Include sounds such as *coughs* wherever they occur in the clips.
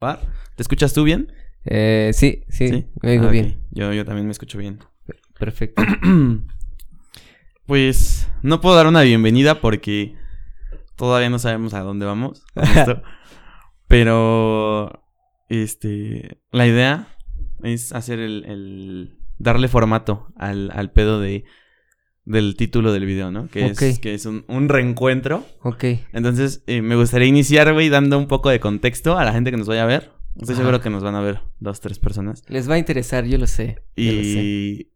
¿Te escuchas tú bien? Eh, sí, sí, me oigo Ah, bien. Yo, yo también me escucho bien. Perfecto. *clears throat* Pues no puedo dar una bienvenida porque todavía no sabemos a dónde vamos *laughs* con esto. Pero este la idea es hacer el, el- darle formato al, al pedo de del título del video, ¿no? Que es que es un, un reencuentro. Ok. Entonces, eh, me gustaría iniciar, güey, dando un poco de contexto a la gente que nos vaya a ver. Estoy Ajá. seguro que nos van a ver dos, tres personas. Les va a interesar, yo lo sé. yo lo sé. Y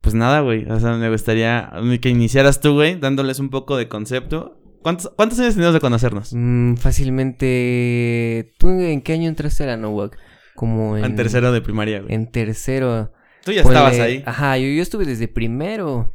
pues nada, güey. O sea, me gustaría que iniciaras tú, güey, dándoles un poco de concepto. ¿Cuántos, cuántos años tenemos de conocernos? Mm, fácilmente. ¿Tú en qué año entraste a la NOWAC? Como en. En tercero de primaria, güey. En tercero. Tú ya Ponle- estabas ahí. Ajá, yo, yo estuve desde primero.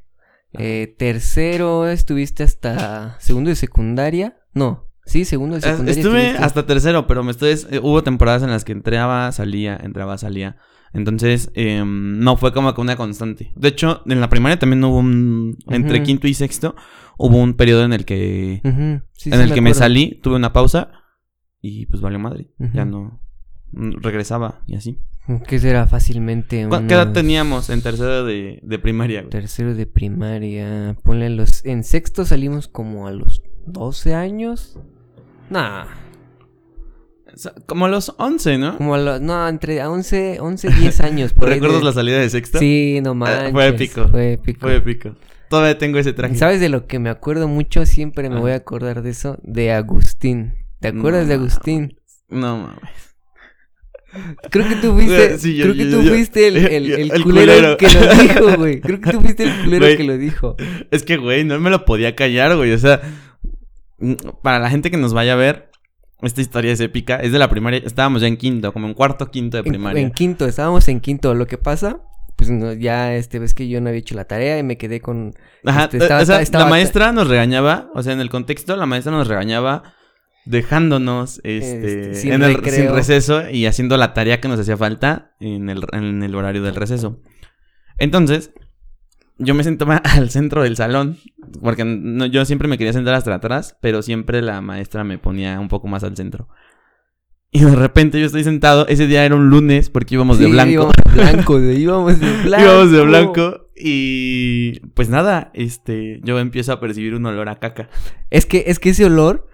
Eh, tercero, estuviste hasta segundo de secundaria. No, sí, segundo de Eh, secundaria. Estuve estuviste. hasta tercero, pero me estoy... eh, hubo temporadas en las que entraba, salía, entraba, salía. Entonces, em, no fue como una constante. De hecho, en la primaria también hubo un... Entre quinto y sexto, hubo un periodo en el que... Sí, en sí el que me salí, tuve una pausa y pues valió madre. Ya no regresaba y así. Que será fácilmente. ¿Cu- ¿Qué edad unos teníamos en tercero de, de primaria, güey? Tercero de primaria. Ponle los. En sexto salimos como a los 12 años. Nah, Como a los 11, ¿no? como a los. No, entre 11, 11 10 años. *laughs* Por ¿Recuerdas de- la salida de sexto? Sí, no Ah, manches. fue épico. Fue épico. Fue épico. Todavía tengo ese traje. ¿Sabes de lo que me acuerdo mucho? Siempre me Ah. voy a acordar de eso. De Agustín. ¿Te acuerdas No de Agustín? No mames. Creo que tú fuiste. *laughs* Sí, yo- creo que tú yo- fuiste el, el, *laughs* el el culero, culero. que lo dijo, *laughs* güey. Creo que tú fuiste el culero Güey. que lo dijo. Es que, güey, no me lo podía callar, güey. O sea, mm, para la gente que nos vaya a ver, esta historia es épica. Es de la primaria. Estábamos ya en quinto, como en cuarto, quinto de primaria. en quinto, estábamos en quinto. Lo que pasa, pues no, ya este ves que yo no había hecho la tarea y me quedé con. Ajá, este, estaba- o sea, estaba- la maestra nos regañaba, o sea, en el contexto, la maestra nos regañaba dejándonos este, Este, sin en el recreo. sin receso y haciendo la tarea que nos hacía falta en el, en el horario del receso. Entonces, yo me sentaba *laughs* al centro del salón, porque no, yo siempre me quería sentar hasta atrás, pero siempre la maestra me ponía un poco más al centro. Y de repente yo estoy sentado, ese día era un lunes porque íbamos de blanco. Íbamos de blanco, *laughs* íbamos de blanco. Íbamos de blanco y pues nada, este, yo empiezo a percibir un olor a caca. Es que, es que ese olor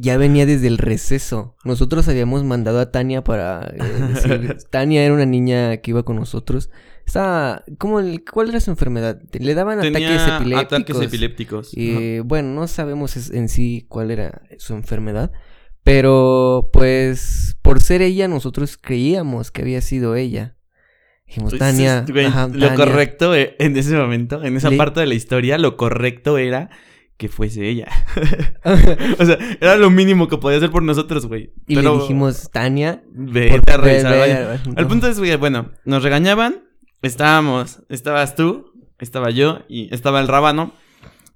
ya venía desde el receso. Nosotros habíamos mandado a Tania para eh, *laughs* decir- Tania era una niña que iba con nosotros. Estaba, ¿cómo el- ¿Cuál era su enfermedad? Le daban Tenía ataques epilépticos. ataques epilépticos. Y bueno, no sabemos en sí cuál era su enfermedad. Pero pues por ser ella, nosotros creíamos que había sido ella. Dijimos, Pues, Tania. ajá, lo Tania". correcto eh, en ese momento, en esa Le- parte de la historia, lo correcto era que fuese ella. *laughs* o sea, era lo mínimo que podía hacer por nosotros, güey. y Pero le dijimos, Tania. Vete a revisar, ve- ve- El punto es, güey, bueno, nos regañaban, estábamos, estabas tú, estaba yo y estaba el rábano.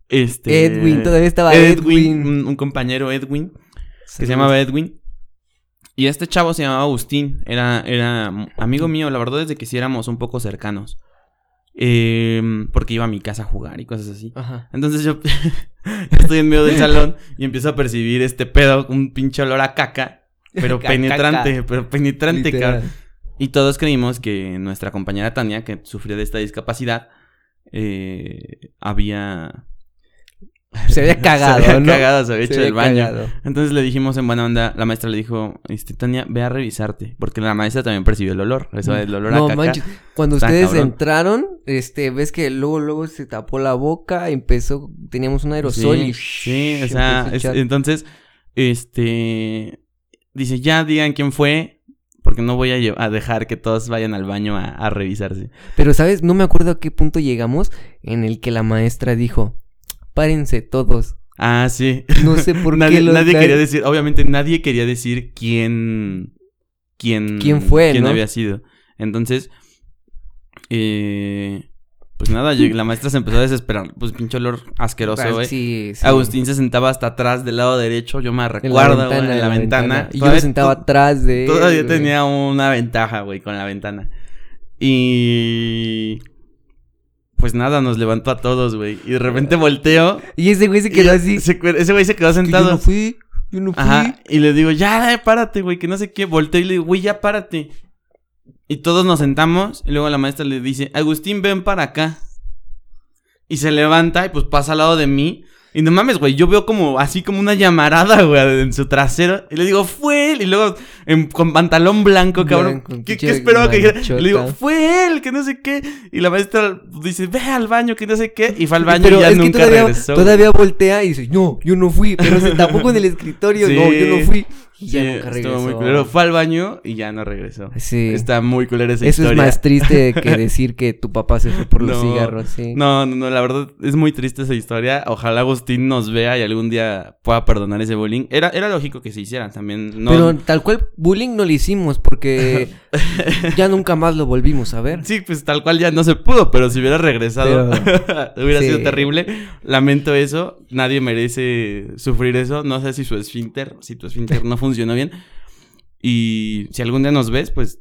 Este. Edwin, todavía estaba Edwin. Edwin. Un, un compañero Edwin, que se llamaba Edwin. Y este chavo se llamaba Agustín, era, era amigo mío, la verdad es de que sí éramos un poco cercanos. Em, porque iba a mi casa a jugar y cosas así. Ajá. Entonces yo *laughs* estoy en medio del *laughs* salón y empiezo a percibir este pedo, un pinche olor a caca, pero *laughs* penetrante, pero penetrante, cabrón. Y todos creímos que nuestra compañera Tania, que sufría de esta discapacidad, eh, había... *laughs* Se había cagado, se había ¿no? cagado, se había Se hecho el baño. cagado. Entonces le dijimos en buena onda, la maestra le dijo, este, Tania, ve a revisarte, porque la maestra también percibió el olor, eso el olor No a caca. manches, cuando ustedes cabrón. entraron, este, ves que luego, luego se tapó la boca, empezó, teníamos un aerosol sí, y sí, *laughs* o sea, es- entonces, este, dice, ya digan quién fue, porque no voy a, a dejar que todos vayan al baño a, a revisarse. Pero, ¿sabes? No me acuerdo a qué punto llegamos en el que la maestra dijo, párense todos. Ah, sí. No sé por *laughs* nadie, qué los nadie quería decir, obviamente nadie quería decir quién, quién, ¿Quién fue, quién no? había sido. Entonces, eh, pues nada, la maestra se empezó a desesperar, pues pinche olor asqueroso, Ah, güey. sí, sí. Agustín se sentaba hasta atrás del lado derecho, yo me En la recuerdo, güey, en la, ventana. Y yo me sentaba atrás de Todavía tenía una ventaja, güey, con la ventana. Y... Pues nada, nos levantó a todos, güey. Y de repente volteo. Y ese güey se quedó así. se- ese güey se quedó que yo sentado. no fui. Yo no fui. Ajá, y le digo, ya, párate, güey, que no sé qué. Volteo y le digo, güey, ya párate. Y todos nos sentamos y luego la maestra le dice, Agustín, ven para acá. Y se levanta y pues pasa al lado de mí. Y no mames, güey, yo veo como así como una llamarada, güey, en su trasero. Y le digo, fue él. Y luego en- con pantalón blanco, cabrón. Blanco, ¿Qué, qué esperaba que dijera? Y le digo, fue él, que no sé qué. Y la maestra dice, ve al baño, que no sé qué. Y fue al baño Pero y ya es que nunca todavía, regresó. todavía voltea y dice, no, yo no fui. Pero se tampoco en el escritorio, Sí. no, yo no fui. Y ya Sí, nunca estuvo regresó. muy culero. Fue al baño y ya no regresó. Sí. Está muy culera esa Eso es historia. más triste que *laughs* decir que tu papá se fue por los cigarros, sí. No, no, no, la verdad es muy triste esa historia. Ojalá Agustín nos vea y algún día pueda perdonar ese bullying. Era, era lógico que se hicieran también. No, Pero tal cual bullying no lo hicimos porque *laughs* ya nunca más lo volvimos a ver. Sí, pues tal cual ya no se pudo, pero si hubiera regresado *laughs* hubiera sí. sido terrible. Lamento eso, nadie merece sufrir eso. No sé si su esfínter, si tu esfínter no funcionó bien. Y si algún día nos ves, pues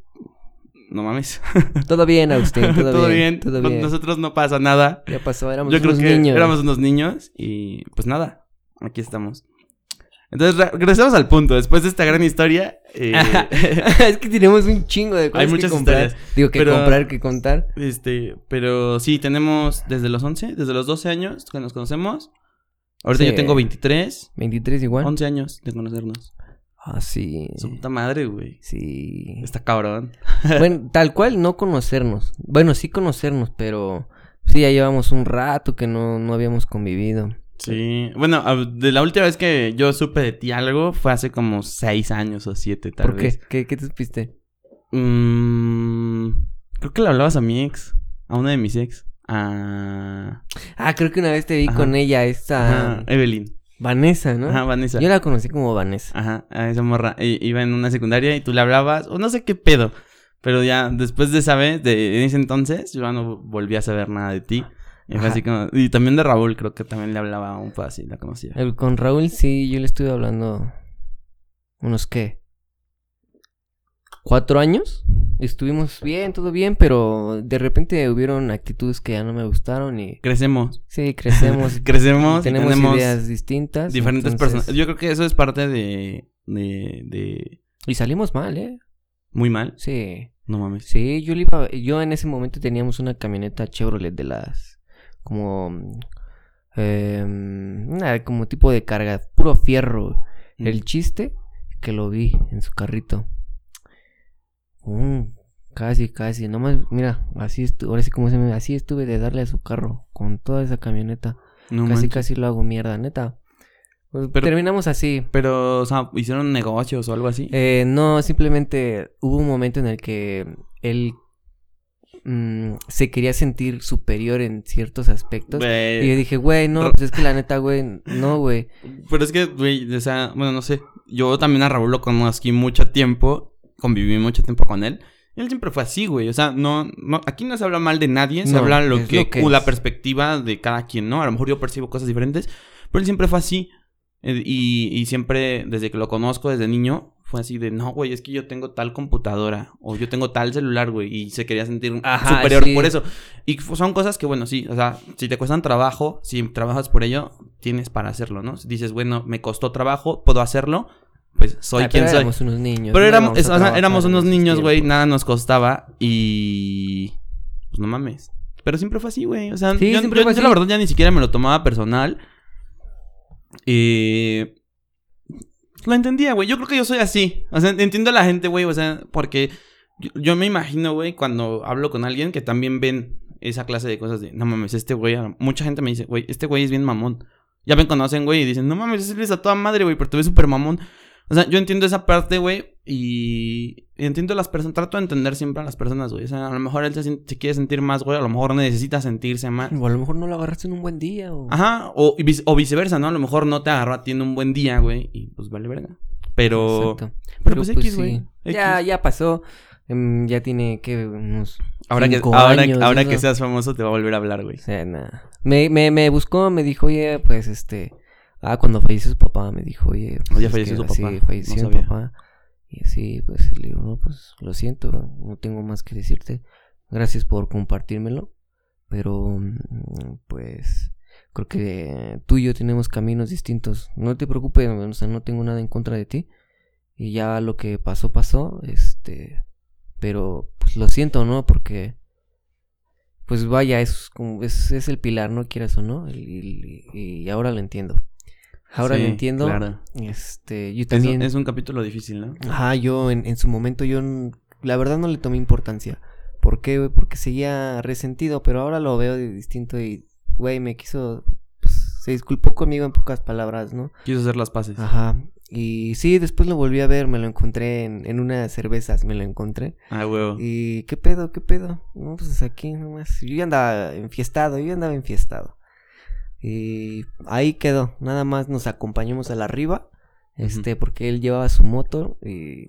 no mames. Todo bien, Agustín, *laughs* todo, Todo, bien, bien. Todo bien. Nosotros no pasa nada. Ya pasó, éramos Yo creo unos que niños. éramos unos niños y pues nada, aquí estamos. Entonces, re- regresamos al punto. Después de esta gran historia, eh, *laughs* es que tenemos un chingo de cosas Hay muchas que comprar. historias, Digo, que pero- comprar, que contar. este, pero sí, tenemos desde los 11, desde los 12 años que nos conocemos. Ahorita Sí. yo tengo 23, 23 igual. 11 años de conocernos. Ah, sí. Su puta madre, güey. Sí. Está cabrón. *laughs* bueno, tal cual no conocernos. Bueno, sí conocernos, pero sí, ya llevamos un rato que no, no habíamos convivido. Sí. Bueno, de la última vez que yo supe de ti algo fue hace como 6 años o 7, tal ¿Por vez. qué? qué? ¿Qué te supiste? Mm, creo que le hablabas a mi ex, a una de mis ex, a Ah, creo que una vez te vi Ajá. con ella, esta Ajá, Evelyn. Vanessa, ¿no? Ajá, Vanessa. Yo la conocí como Vanessa. Ajá, a esa morra. I- iba en una secundaria y tú le hablabas, o no sé qué pedo. Pero ya después de esa vez, de en ese entonces, yo ya no volví a saber nada de ti. Y fue Ajá. así como. Y también de Raúl, creo que también le hablaba un poco así, la conocía. El- con Raúl sí, yo le estuve hablando unos qué, cuatro años. Estuvimos bien, todo bien, pero de repente hubieron actitudes que ya no me gustaron y Crecemos. sí, crecemos. *laughs* Crecemos. tenemos, tenemos ideas distintas. diferentes entonces- personas. Yo creo que eso es parte de. de. de. Y salimos mal, ¿eh? Muy mal. Sí. No mames. Sí, yo iba, yo en ese momento teníamos una camioneta Chevrolet de las como eh, una como tipo de carga, puro fierro. Mm. El chiste que lo vi en su carrito. Mm, casi, casi, nomás, mira, así estuve, ahora sí como se me, así estuve de darle a su carro con toda esa camioneta. No casi, manches. casi lo hago mierda, neta. Pues, Pero- terminamos así. Pero, o sea, hicieron negocios o algo así. Eh, no, simplemente hubo un momento en el que él mm, se quería sentir superior en ciertos aspectos. Y yo dije, güey, no, pues es que la neta, güey, no, güey. Pero es que, güey, o sea, bueno, no sé. Yo también a Raúl lo conocí mucho tiempo. Conviví mucho tiempo con él. Él siempre fue así, güey. O sea, no, no, aquí no se habla mal de nadie. Se No, habla lo que, lo que la perspectiva de cada quien, ¿no? A lo mejor yo percibo cosas diferentes. Pero él siempre fue así. Eh, Y, y siempre, desde que lo conozco, desde niño, fue así de, no, güey, es que yo tengo tal computadora. O yo tengo tal celular, güey. Y se quería sentir Ajá, superior sí. por eso. Y son cosas que, bueno, sí, o sea, si te cuestan trabajo, si trabajas por ello, tienes para hacerlo, ¿no? Si dices, bueno, me costó trabajo, puedo hacerlo, pues soy quien pero soy. éramos unos niños. Pero no éramos, es- o sea, éramos unos niños, güey, nada nos costaba y... Pues no mames. Pero siempre fue así, güey. O sea, Sí, yo, siempre yo- yo la verdad ya ni siquiera me lo tomaba personal. Eh... Lo entendía, güey. Yo creo que yo soy así. O sea, entiendo a la gente, güey. O sea, porque yo, yo me imagino, güey, cuando hablo con alguien que también ven esa clase de cosas de, no mames, este güey, mucha gente me dice, güey, este güey es bien mamón. Ya me conocen, güey, y dicen, no mames, ese es a toda madre, güey, pero te ves súper mamón. O sea, yo entiendo esa parte, güey, y entiendo las personas, trato de entender siempre a las personas, güey. O sea, a lo mejor él se, quiere sentir más, güey, a lo mejor necesita sentirse más. O a lo mejor no lo agarraste en un buen día. O... Ajá, o, y vice- o viceversa, ¿no? A lo mejor no te agarró a ti en un buen día, güey, y pues vale verga. Pero... Exacto. Pero pues X, güey. sí. Ya, ya pasó. Em, ya tiene que unos. Ahora que, ahora, años, ahora eso. que seas famoso te va a volver a hablar, güey. O sea, nada. Me, me, me buscó, me dijo, oye, pues este. Ah, cuando falleció su papá, me dijo, oye. Pues, Oh, ya falleció su papá, falleció no mi sabía. papá. Y así, pues, le digo, no, pues lo siento, no tengo más que decirte. Gracias por compartírmelo. Pero, mm, pues. creo que tú y yo tenemos caminos distintos. No te preocupes, o sea, no tengo nada en contra de ti. Y ya lo que pasó, pasó, este, pero pues lo siento, ¿no? Porque, pues vaya, es como, es, es el pilar, no quieras o no, y, y ahora lo entiendo. Ahora lo entiendo. claro. Este, yo también. es un capítulo difícil, ¿no? Ajá, yo en, en su momento yo la verdad no le tomé importancia. ¿Por qué, güey? Porque seguía resentido, pero ahora lo veo de distinto y, güey, me quiso, pues, se disculpó conmigo en pocas palabras, ¿no? Quiso hacer las paces. Ajá. Y sí, después lo volví a ver, me lo encontré en, en unas cervezas, me lo encontré. Ah, huevo. Y, ¿qué pedo, qué pedo? No, pues aquí nomás. Yo ya andaba enfiestado, yo ya andaba enfiestado. Y ahí quedó, nada más nos acompañamos a la arriba, este, porque él llevaba su moto y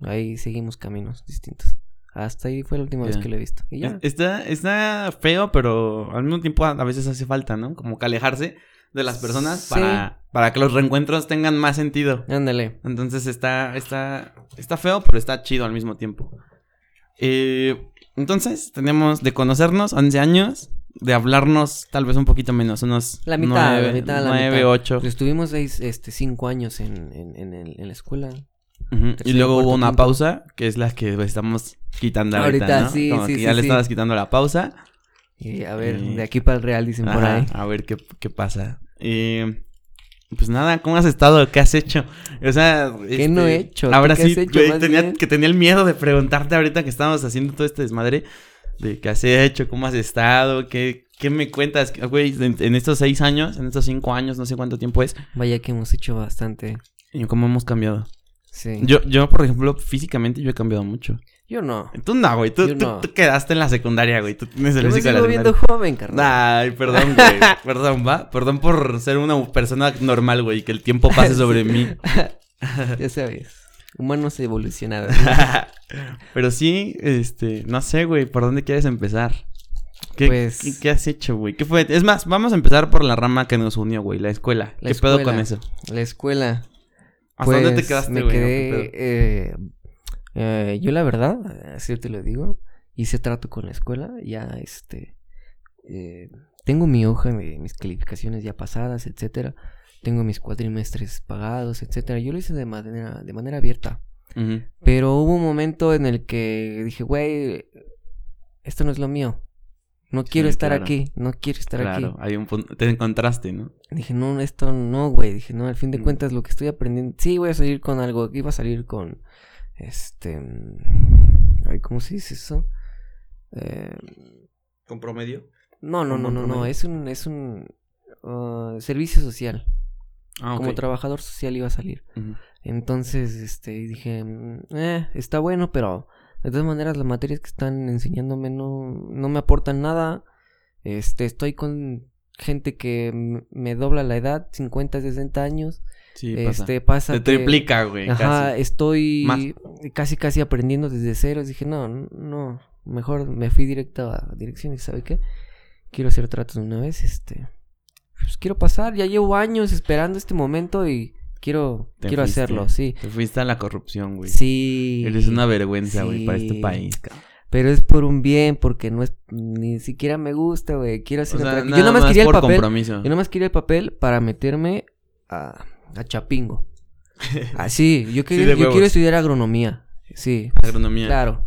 ahí seguimos caminos distintos. Hasta ahí fue la última vez que lo he visto. Y ya. Es- Está, está feo, pero al mismo tiempo a, a veces hace falta, ¿no? Como que alejarse de las personas Sí. para, para que los reencuentros tengan más sentido. Ándale. Entonces está, está, está feo, pero está chido al mismo tiempo. Eh, entonces, tenemos de conocernos 11 años, de hablarnos tal vez un poquito menos, unos La mitad, la nueve, mitad, la nueve, mitad. ocho. Estuvimos seis, este, cinco años en, en, en, el- en la escuela. Y luego hubo una pausa, que es la que estamos quitando ahorita, Ahorita, ¿no? sí, Como sí, que sí, ya le estabas quitando la pausa. Y a ver, Y- de aquí para el Real dicen por ahí. A ver qué, qué pasa. Eh, pues nada, ¿cómo has estado? ¿Qué has hecho? O sea, ¿Qué no he hecho? ¿Tú Ahora qué sí, has hecho, tenía, que tenía el miedo de preguntarte ahorita que estábamos haciendo todo este desmadre. De qué has hecho, cómo has estado, qué, qué me cuentas, güey, en, en estos seis años, en estos cinco años, no sé cuánto tiempo es, Vaya que hemos hecho bastante. y cómo hemos cambiado. Sí. Yo, yo, por ejemplo, físicamente yo he cambiado mucho. Yo no. Tú no, güey, tú, tú- no. tú quedaste en la secundaria, güey, tú tienes el Yo me físico de la viendo joven, carnal. Ay, perdón, güey. *laughs* Perdón, va. Perdón por ser una persona normal, güey. Que el tiempo pase sobre mí. *laughs* ya sabes. Humanos evolucionados. *laughs* Pero sí, este, no sé, güey, ¿por dónde quieres empezar? ¿Qué, Pues- qué, qué has hecho, güey? ¿Qué fue? Es más, vamos a empezar por la rama que nos unió, güey, la escuela. La ¿Qué pedo escuela. con eso? La escuela. ¿Hasta pues, dónde te quedaste, Me güey? quedé. ¿Qué pedo? eh, eh, yo, la verdad, así te lo digo. Hice trato con la escuela. Ya, este. eh, tengo mi hoja, mi- mis calificaciones ya pasadas, etcétera. Tengo mis cuatrimestres pagados, etcétera. Yo lo hice de manera, de manera abierta. Pero hubo un momento en el que dije, güey, esto no es lo mío. No quiero Sí, estar claro. aquí, no quiero estar Claro, aquí. hay un punto. Te encontraste, ¿no? Dije, no, esto no, güey. Dije, no, al fin de Mm. cuentas lo que estoy aprendiendo. Sí, voy a salir con algo. Iba a salir con. Este. mm, Ay, ¿cómo se dice eso? Eh, ¿Con promedio? no, no, ¿Un no, no, no. Es un. Es un. ah, servicio social. Ah. Como trabajador social iba a salir. Entonces, este, dije, mm, eh, está bueno, pero de todas maneras las materias que están enseñándome no, no me aportan nada. Este, estoy con gente que me dobla la edad, 50, 60 años. Sí, este, pasa Te que- triplica, güey. Ajá, casi. estoy Más. casi casi aprendiendo desde cero. Dije, no, no, mejor me fui directo a dirección y ¿sabe qué? Quiero hacer tratos de una vez, este, pues quiero pasar, ya llevo años esperando este momento y quiero Te quiero fuiste. hacerlo, sí. Te fuiste a la corrupción, güey. Sí. Eres una vergüenza, güey, para este Sí. país, cabrón. Pero es por un bien, porque no es ni siquiera me gusta, güey. Quiero hacer O sea, otra- nada Yo nomás más quería el papel. compromiso. Yo nomás quería el papel para meterme a, a Chapingo. *laughs* Ah, sí, yo, quería- de yo quiero estudiar agronomía. Sí, Agronomía. claro.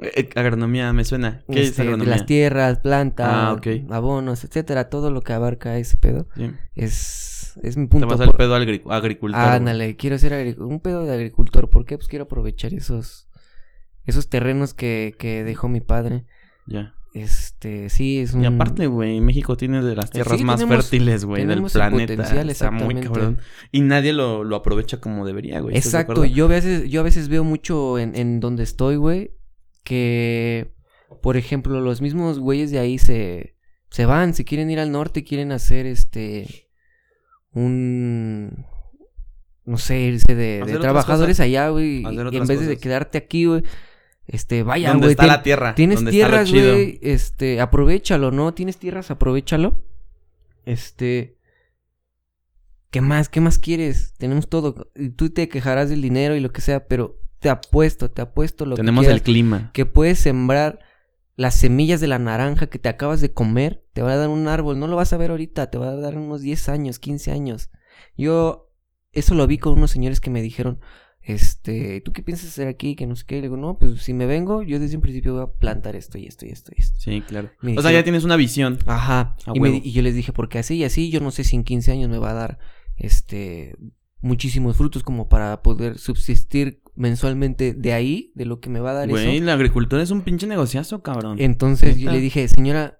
Eh, eh, agronomía, me suena. ¿Qué es Este, de agronomía? las tierras, plantas, Ah, abonos, etcétera, todo lo que abarca ese pedo Sí. es, es mi Te punto. vas al por- pedo agri- agricultor. güey. Ándale, quiero ser agric- un pedo de agricultor. ¿Por qué? Pues quiero aprovechar esos esos terrenos que, que dejó mi padre. Ya. Este, sí, es un Y aparte, güey, México tiene de las tierras Sí, más tenemos- fértiles, güey, del planeta. potencial, Está muy cabrón. Y nadie lo, lo aprovecha como debería, güey. ¿estás de Exacto, yo a veces, yo a veces veo mucho en, en donde estoy, güey, que, por ejemplo, los mismos güeyes de ahí se, se van, si quieren ir al norte, quieren hacer este, un, no sé, irse de, de trabajadores allá, güey, y en vez de quedarte aquí, güey, este, vaya, ¿Dónde güey, está la tierra? tienes ¿Dónde está lo tierras, güey, este, aprovechalo, ¿no? Tienes tierras, aprovechalo, este... ¿Qué más? ¿Qué más quieres? Tenemos todo. Y tú te quejarás del dinero y lo que sea, pero te apuesto, te apuesto lo Tenemos que el quieras, clima. que puedes sembrar las semillas de la naranja que te acabas de comer, te va a dar un árbol, no lo vas a ver ahorita, te va a dar unos 10 años, 15 años. Yo eso lo vi con unos señores que me dijeron, este, ¿tú qué piensas hacer aquí? Que no sé qué. Le digo, no, pues si me vengo, yo desde un principio voy a plantar esto y esto y esto y esto. Sí, claro. Me o sea, ya tienes una visión. Ajá. Y, me y yo les dije, porque así y así, yo no sé si en 15 años me va a dar, este, muchísimos frutos como para poder subsistir mensualmente de ahí, de lo que me va a dar Güey, eso. la agricultura es un pinche negociazo, cabrón. Entonces yo le dije, señora,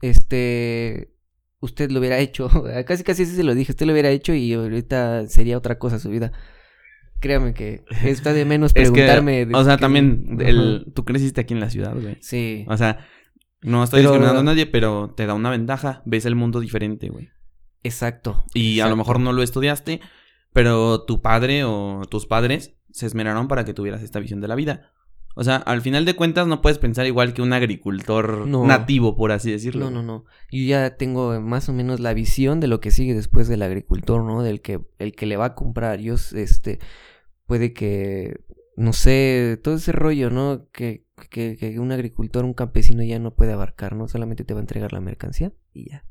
este, usted lo hubiera hecho. *laughs* casi casi así se lo dije, usted lo hubiera hecho y ahorita sería otra cosa su vida. Créame que *laughs* está de menos Es que, preguntarme. de o sea, también, el, tú creciste aquí en la ciudad, güey. Sí. O sea, no estoy Pero- discriminando a nadie, pero te da una ventaja. Ves el mundo diferente, güey. Exacto. Y a lo mejor no lo estudiaste, pero tu padre o tus padres se esmeraron para que tuvieras esta visión de la vida. O sea, al final de cuentas no puedes pensar igual que un agricultor No. nativo, por así decirlo. No, no, no. Yo ya tengo más o menos la visión de lo que sigue después del agricultor, ¿no? Del que el que le va a comprar. Yo, este, puede que, no sé, todo ese rollo, ¿no? Que, que, que un agricultor, un campesino ya no puede abarcar, ¿no? Solamente te va a entregar la mercancía y ya.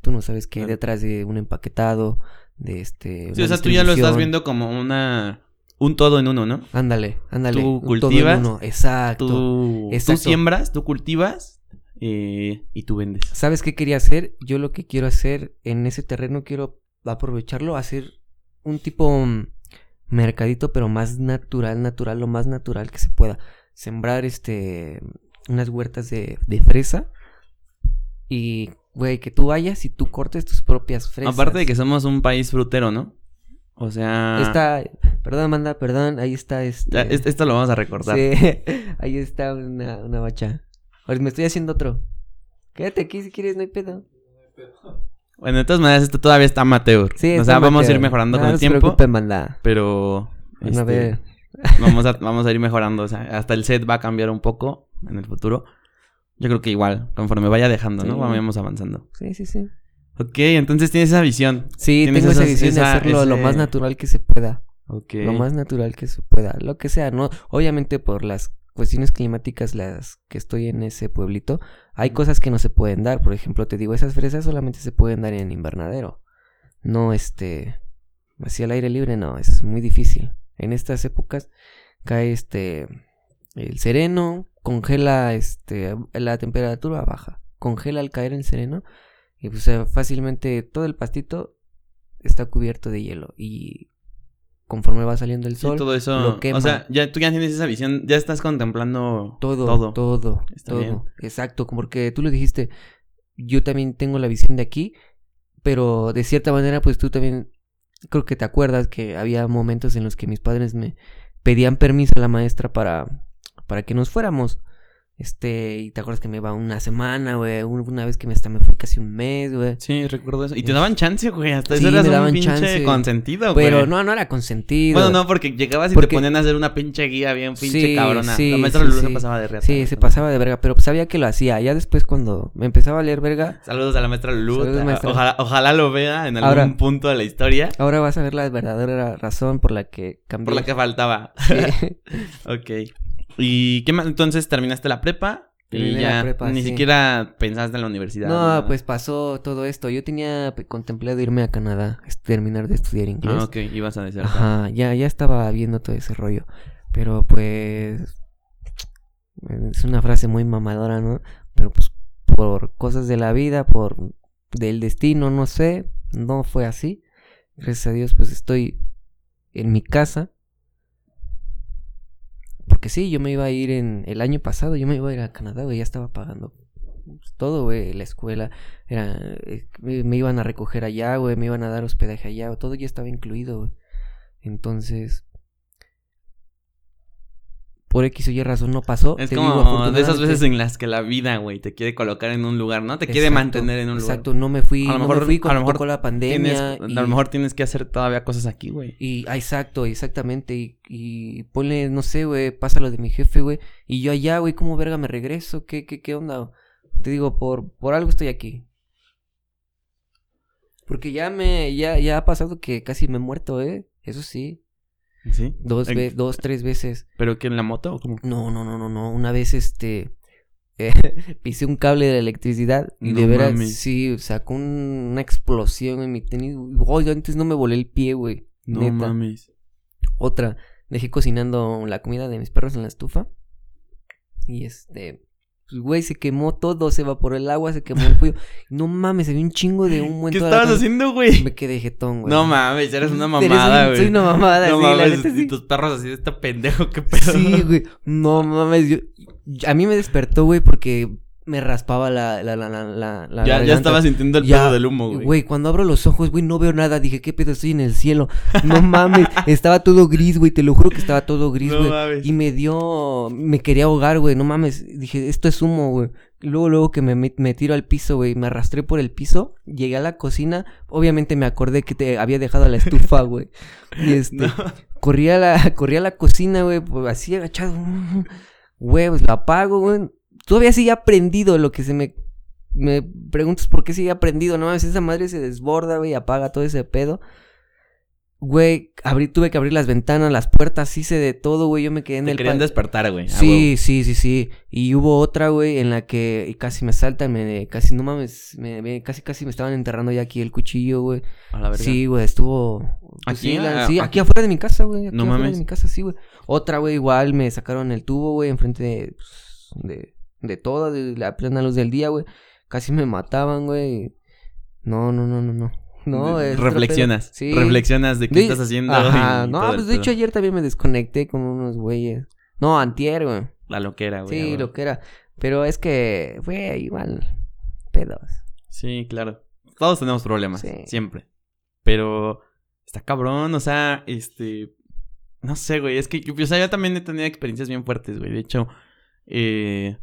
Tú no sabes qué hay detrás de un empaquetado, de este. Sí, o sea, tú ya lo estás viendo como una... Un todo en uno, ¿no? Ándale, ándale. Tú un todo en cultivas, uno. Exacto. Tú, siembras, tú cultivas eh, y tú vendes. ¿Sabes qué quería hacer? Yo lo que quiero hacer en ese terreno, quiero aprovecharlo, hacer un tipo mm, mercadito, pero más natural, natural, lo más natural que se pueda. Sembrar este unas huertas de, de fresa y, güey, que tú vayas y tú cortes tus propias fresas. Aparte de que somos un país frutero, ¿no? O sea... Está, perdón, Amanda, perdón, ahí está este... ya, es- esto lo vamos a recordar. Sí, *laughs* ahí está una, una bacha. Ahora me estoy haciendo otro. Quédate aquí si quieres, no hay pedo. Bueno, de todas maneras, esto todavía está amateur. Sí, o está sea, vamos a ir mejorando No, con no el se tiempo. preocupen, banda. Pero... Van a este, ver. vamos, a, vamos a ir mejorando. O sea, hasta el set va a cambiar un poco en el futuro. Yo creo que igual, conforme vaya dejando, ¿no? Sí. Vamos avanzando. Sí, sí, sí. Ok, entonces tienes esa visión. Sí, tengo esa visión de hacerlo lo más natural que se pueda. Lo más natural que se pueda. Lo que sea, ¿no? Obviamente por las cuestiones climáticas las que estoy en ese pueblito, hay cosas que no se pueden dar. Por ejemplo, te digo, esas fresas solamente se pueden dar en invernadero. No, este... Así al aire libre, no, es muy difícil. En estas épocas cae este... El sereno, congela este... La temperatura baja. Congela al caer el sereno. Y pues eh, fácilmente todo el pastito está cubierto de hielo. Y conforme va saliendo el sol, todo eso. lo quema. O sea, ya tú ya tienes esa visión, ya estás contemplando todo, todo. todo, Está todo. bien. Exacto, como porque tú lo dijiste, yo también tengo la visión de aquí, pero de cierta manera, pues tú también creo que te acuerdas que había momentos en los que mis padres me pedían permiso a la maestra para, para que nos fuéramos. Este, y te acuerdas que me iba una semana, güey, un- una vez que me hasta me fui casi un mes, güey. Sí, recuerdo eso. Y te daban chance, güey. Hasta Sí, eso eras me un daban pinche chance. consentido, güey. Pero no, no era consentido. Bueno, no, porque llegabas y Porque- te ponían a hacer una pinche guía bien pinche Sí, cabrona. sí, la maestra sí, Lulu se pasaba de reata. Sí, se pasaba de verga, pero sabía que lo hacía. Ya después cuando me empezaba a leer verga, Saludos a la maestra. Saludos, maestra. Ojalá, ojalá lo vea en algún Ahora- punto de la historia. ahora vas a ver la verdadera razón por la que cambié. Por la que faltaba. Sí. *laughs* ok. ¿Y qué más? Entonces terminaste la prepa. Y Terminé la ya prepa, ni sí. siquiera pensaste en la universidad. No, nada. pues pasó todo esto. Yo tenía pues, contemplado irme a Canadá, terminar de estudiar inglés. Ah, ok, ibas a decir. Ajá, ya, ya estaba viendo todo ese rollo. Pero pues. Es una frase muy mamadora, ¿no? Pero pues por cosas de la vida, por del destino, no sé. No fue así. Gracias a Dios, pues estoy en mi casa. Porque sí, yo me iba a ir en el año pasado, yo me iba a ir a Canadá, güey, ya estaba pagando todo, güey, la escuela, era, eh, me, iban a recoger allá, güey, me iban a dar hospedaje allá, todo ya estaba incluido, güey. Entonces, por X o Y razón no pasó. Es te como digo, de esas veces en las que la vida, güey, te quiere colocar en un lugar, ¿no? Te quiere Exacto, mantener en un lugar. Exacto, no me fui, A lo no mejor- me fui a lo cuando mejor tocó la pandemia. Tienes- y- A lo mejor tienes que hacer todavía cosas aquí, güey. Y, ah, exacto, exactamente. Y, y ponle, no sé, güey, pasa lo de mi jefe, güey. Y yo allá, güey, ¿cómo verga me regreso? ¿Qué, qué, qué onda? Te digo, por, por algo estoy aquí. Porque ya me, ya, ya ha pasado que casi me he muerto, ¿eh? Eso sí. ¿Sí? Dos, ve- dos, tres veces. ¿Pero que en la moto o cómo? No, no, no, no, no. Una vez, este, eh, *laughs* pisé un cable de electricidad y No de veras, mames. sí, sacó un- una explosión en mi tenis. Yo antes no me volé el pie, güey. No Neta. mames. Otra, dejé cocinando la comida de mis perros en la estufa. Y este, güey, se quemó todo, se evaporó el agua, se quemó el pollo. *laughs* No mames, había un chingo de humo en ¿Qué la estabas haciendo, güey? Me quedé jetón, güey. No mames, eres una mamada, un- güey. Soy una mamada, No sí, la mames, neta, y sí. tus perros así de este pendejo, qué pedo. Sí, güey. No mames, yo- a mí me despertó, güey, porque me raspaba la, la, la, la, Ya, ya estaba sintiendo el Ya, pedo del humo, güey. Güey, cuando abro los ojos, güey, no veo nada. Dije, ¿qué pedo? Estoy en el cielo. No mames, *laughs* estaba todo gris, güey. Te lo juro que estaba todo gris, No güey. mames. y me dio, me quería ahogar, güey. No mames. Dije, esto es humo, güey. Luego, luego que me, me, tiro al piso, güey. Me arrastré por el piso. Llegué a la cocina. Obviamente me acordé que te había dejado la estufa, *laughs* güey. Y este, No. corrí a la, corrí a la cocina, güey, pues, así agachado. *laughs* Güey, pues la apago, güey. Todavía sigue aprendido lo que se me... Me preguntas por qué sigue aprendido. No mames, esa madre se desborda, güey, apaga todo ese pedo. Güey, abrí, tuve que abrir las ventanas, las puertas, hice de todo, güey. Yo me quedé en Te el... querían despertar, güey. Sí, sí, sí, sí. Y hubo otra, güey, en la que casi me saltan, me, casi, no mames, me, me- casi, casi me estaban enterrando ya aquí el cuchillo, güey. A la verga. Sí, güey, estuvo. pues ¿Aquí? Sí, la- Ah, sí, aquí. aquí afuera de mi casa, güey. Aquí No afuera mames. de mi casa, sí, güey. Otra, güey, igual me sacaron el tubo, güey, enfrente de, pues, de, de toda, de la plena luz del día, güey. Casi me mataban, güey. No, no, no, no, no. No, es Reflexionas. Sí. Reflexionas de qué De- estás haciendo. Ajá, y no, el pues de hecho ayer también me desconecté con unos güeyes. No, antier, güey. La loquera, güey. Sí, a huevo. lo que era. Pero es que, güey, igual. Pedos. Sí, claro. Todos tenemos problemas. Sí. Siempre. Pero está cabrón, o sea, este. No sé, güey. Es que yo, o sea, yo también he tenido experiencias bien fuertes, güey. De hecho, eh,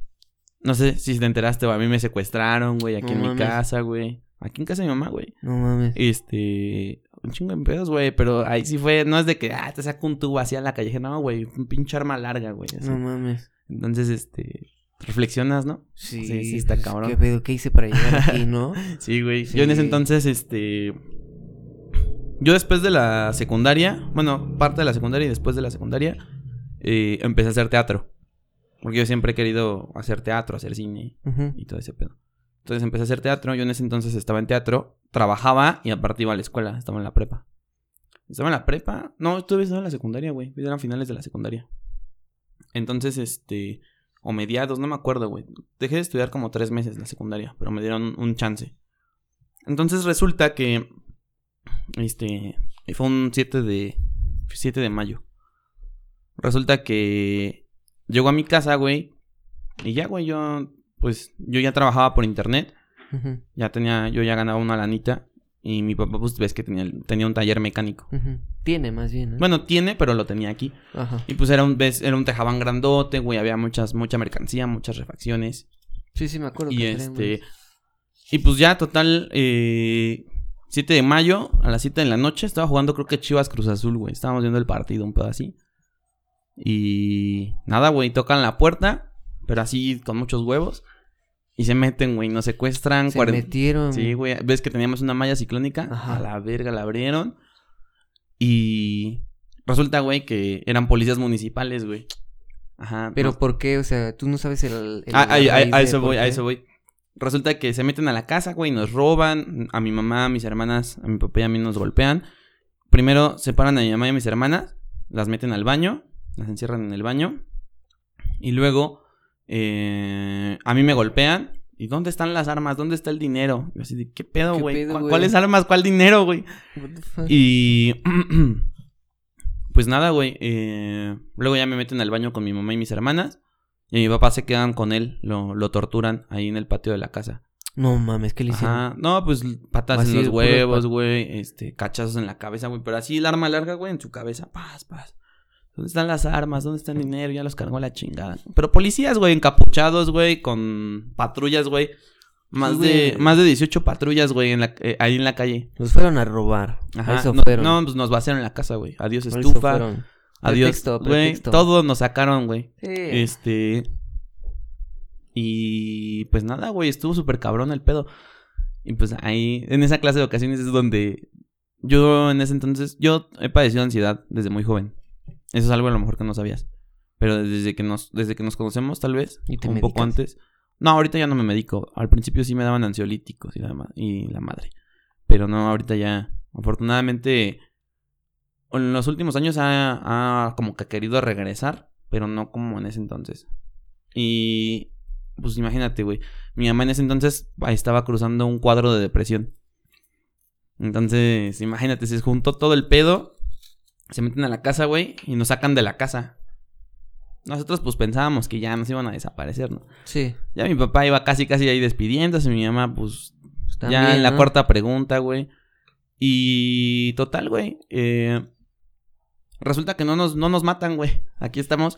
no sé si te enteraste, güey. A mí me secuestraron, güey, aquí No en mi casa, güey. Aquí en casa de mi mamá, güey. No mames. Este. Un chingo de pedos, güey. Pero ahí sí fue. No es de que, ah, te saco un tubo así a la calle. No, güey. Un pinche arma larga, güey. No mames. Entonces, este. Reflexionas, ¿no? Sí, Sí, sí, está pues, cabrón. ¿Qué pedo? ¿Qué hice para llegar aquí, *laughs* no? Sí, güey. Sí. Yo en ese entonces, este. Yo después de la secundaria, bueno, parte de la secundaria y después de la secundaria, eh, empecé a hacer teatro. Porque yo siempre he querido hacer teatro, hacer cine y todo ese pedo. Entonces empecé a hacer teatro. Yo en ese entonces estaba en teatro, trabajaba y aparte iba a la escuela, estaba en la prepa. Estaba en la prepa. No, estaba en la secundaria, güey. Eran finales de la secundaria. Entonces, este. O mediados, no me acuerdo, güey. Dejé de estudiar como tres meses la secundaria, pero me dieron un chance. Entonces resulta que. Este. Fue un 7 de. 7 de mayo. Resulta que. Llegó a mi casa, güey. Y ya, güey, yo. Pues yo ya trabajaba por internet. Ya tenía. Yo ya ganaba una lanita. Y mi papá, pues ves que tenía, tenía un taller mecánico. Tiene más bien, ¿no? Bueno, tiene, pero lo tenía aquí. Ajá. Y pues era un, ves, era un tejabán grandote, güey. Había muchas, mucha mercancía, muchas refacciones. Sí, sí, me acuerdo. Y que este. tenemos. Y pues ya, total. Eh, 7 de mayo, a las 7 de la noche, estaba jugando, creo que Chivas Cruz Azul, güey. Estábamos viendo el partido, un pedo así. Y nada, güey, tocan la puerta, pero así con muchos huevos. Y se meten, güey, nos secuestran. Se metieron. Sí, güey. ¿Ves que teníamos una malla ciclónica? Ajá. A la verga la abrieron. Y resulta, güey, que eran policías municipales, güey. Ajá. Pero no- ¿por qué? O sea, tú no sabes el... el- Ah, a eso voy, a qué. eso voy. Resulta que se meten a la casa, güey, nos roban. A mi mamá, a mis hermanas, a mi papá y a mí nos golpean. Primero separan a mi mamá y a mis hermanas, las meten al baño, las encierran en el baño. Y luego eh, a mí me golpean. ¿Y dónde están las armas? ¿Dónde está el dinero? Yo así de, ¿qué pedo, ¿Qué güey? ¿Cuáles armas? ¿Cuál dinero, güey? Y. *clears throat* pues nada, güey. eh, luego ya me meten al baño con mi mamá y mis hermanas. Y mi papá se quedan con él. Lo, lo torturan ahí en el patio de la casa. No mames, ¿qué le hicieron? Ajá. No, pues patas Así en los huevos, güey. Este, cachazos en la cabeza, güey. Pero así el arma larga, güey, en su cabeza. Paz, paz. ¿Dónde están las armas? ¿Dónde está el dinero? Ya los cargó la chingada. Pero policías, güey, encapuchados, güey, con patrullas, güey. Más Sí, de, más de 18 patrullas, güey, en la, eh, ahí en la calle. Los fueron a robar. Ajá. eso no, fueron. no, pues nos vaciaron en la casa, güey. Adiós eso estufa. Adiós. Pretexto, Güey, pretexto. todo nos sacaron, güey. Sí. Este. Y pues nada, güey, estuvo súper cabrón el pedo. Y pues ahí, en esa clase de ocasiones es donde yo en ese entonces, yo he padecido ansiedad desde muy joven. Eso es algo a lo mejor que no sabías. Pero desde que nos, desde que nos conocemos, tal vez, ¿Y te un poco antes. No, ahorita ya no me medico. Al principio sí me daban ansiolíticos y la, y la madre. Pero no, ahorita ya. Afortunadamente, en los últimos años ha, ha como que querido regresar, pero no como en ese entonces. Y pues imagínate, güey. Mi mamá en ese entonces estaba cruzando un cuadro de depresión. Entonces, imagínate, se juntó todo el pedo, se meten a la casa, güey, y nos sacan de la casa. Nosotros pues pensábamos que ya nos iban a desaparecer, ¿no? Sí. Ya mi papá iba casi casi ahí despidiéndose, mi mamá pues Pues, ya en la ¿no? cuarta pregunta, güey. Y total, güey. eh, resulta que no nos, no nos matan, güey. Aquí estamos.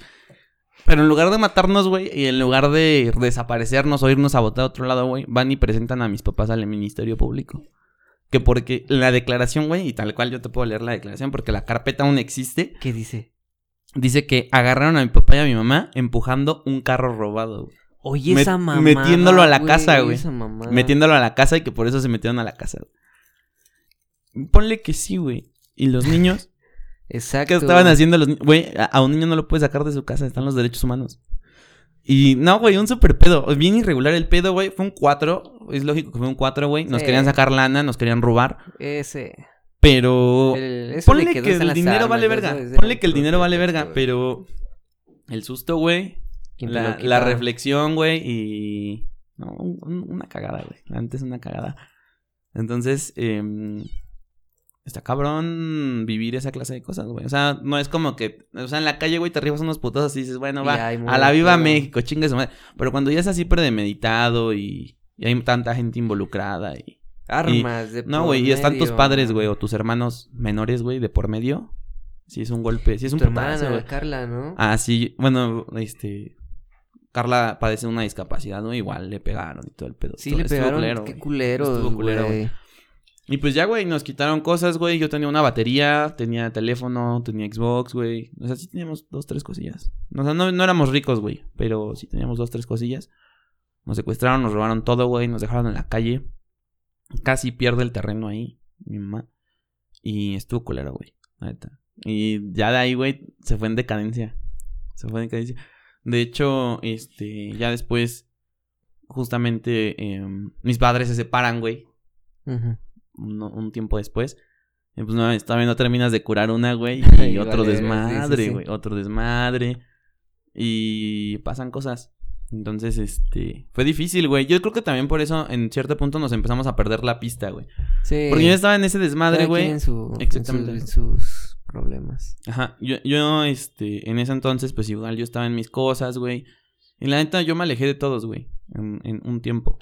Pero en lugar de matarnos, güey, y en lugar de desaparecernos o irnos a votar a otro lado, güey, van y presentan a mis papás al Ministerio Público. Que porque la declaración, güey, y tal cual yo te puedo leer la declaración porque la carpeta aún existe, ¿Qué dice? dice que agarraron a mi papá y a mi mamá empujando un carro robado, güey. Oye, esa mamá. metiéndolo a la casa, güey. Metiéndolo a la casa y que por eso se metieron a la casa. güey. Ponle que sí, güey. Y los niños, *laughs* Exacto. ¿qué estaban haciendo los niños? Güey, a, a un niño no lo puedes sacar de su casa, están los derechos humanos. Y no, güey, un super pedo. Bien irregular el pedo, güey. Fue un 4. Es lógico que fue un 4, güey. Nos Sí. querían sacar lana, nos querían robar. Ese. Pero. El- ponle que el dinero vale verga. Ponle que el dinero vale verga. Pero. El susto, güey. ¿Quién te lo La, la reflexión, güey, y... No, un- un- una cagada, güey. Antes una cagada. Entonces, em, está cabrón vivir esa clase de cosas, güey. O sea, no es como que... O sea, en la calle, güey, te arribas unos putos y dices, bueno, va, a la viva. México, chingue su madre. Pero cuando ya es así premeditado y, y hay tanta gente involucrada y... Armas de No, por güey, y están tus padres, güey, o tus hermanos menores, güey, de por medio. Si es un golpe, si es un Tu putazo, hermana, güey. Carla, ¿no? Ah, sí, bueno, este. Carla padece una discapacidad, ¿no? Igual le pegaron y todo el pedo. sí, le pegaron. culero, qué güey. culeros, Estuvo culero, güey. Y pues ya, güey, nos quitaron cosas, güey. Yo tenía una batería, tenía teléfono, tenía Xbox, güey. O sea, sí teníamos dos, tres cosillas. O sea, no, no éramos ricos, güey. Pero sí teníamos dos, tres cosillas. Nos secuestraron, nos robaron todo, güey. Nos dejaron en la calle. Casi pierde el terreno ahí, mi mamá. Y estuvo culero, güey. Y ya de ahí, güey, se fue en decadencia. Se fue en decadencia. De hecho, este, ya después, justamente, em, mis padres se separan, güey Ujú. Un, un tiempo después. Y pues no, todavía no terminas de curar una, güey. *laughs* Y otro vale, desmadre, sí, sí, sí. güey. Otro desmadre. Y pasan cosas. Entonces, este... Fue difícil, güey. Yo creo que también por eso, en cierto punto, nos empezamos a perder la pista, güey. Sí. Porque yo estaba en ese desmadre, güey. En, su, Exactamente. En, sus- en sus problemas. Ajá. Yo, yo, este... En ese entonces, pues igual yo estaba en mis cosas, güey. Y la neta, yo me alejé de todos, güey. En, en un tiempo.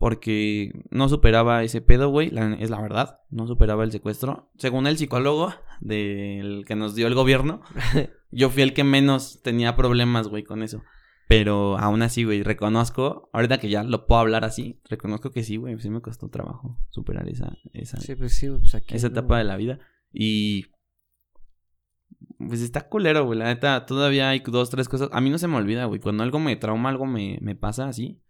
Porque no superaba ese pedo, güey. es la verdad. No superaba el secuestro. Según el psicólogo *laughs* del que nos dio el gobierno, *laughs* yo fui el que menos tenía problemas, güey, con eso. Pero aún así, güey, reconozco, ahorita que ya lo puedo hablar así, reconozco que sí, güey, sí me costó trabajo superar esa, esa, Sí, pues sí, pues aquí. esa etapa de la vida. Y. Pues está culero, güey. La neta, todavía hay dos, tres cosas. A mí no se me olvida, güey. Cuando algo me trauma, algo me, me pasa así.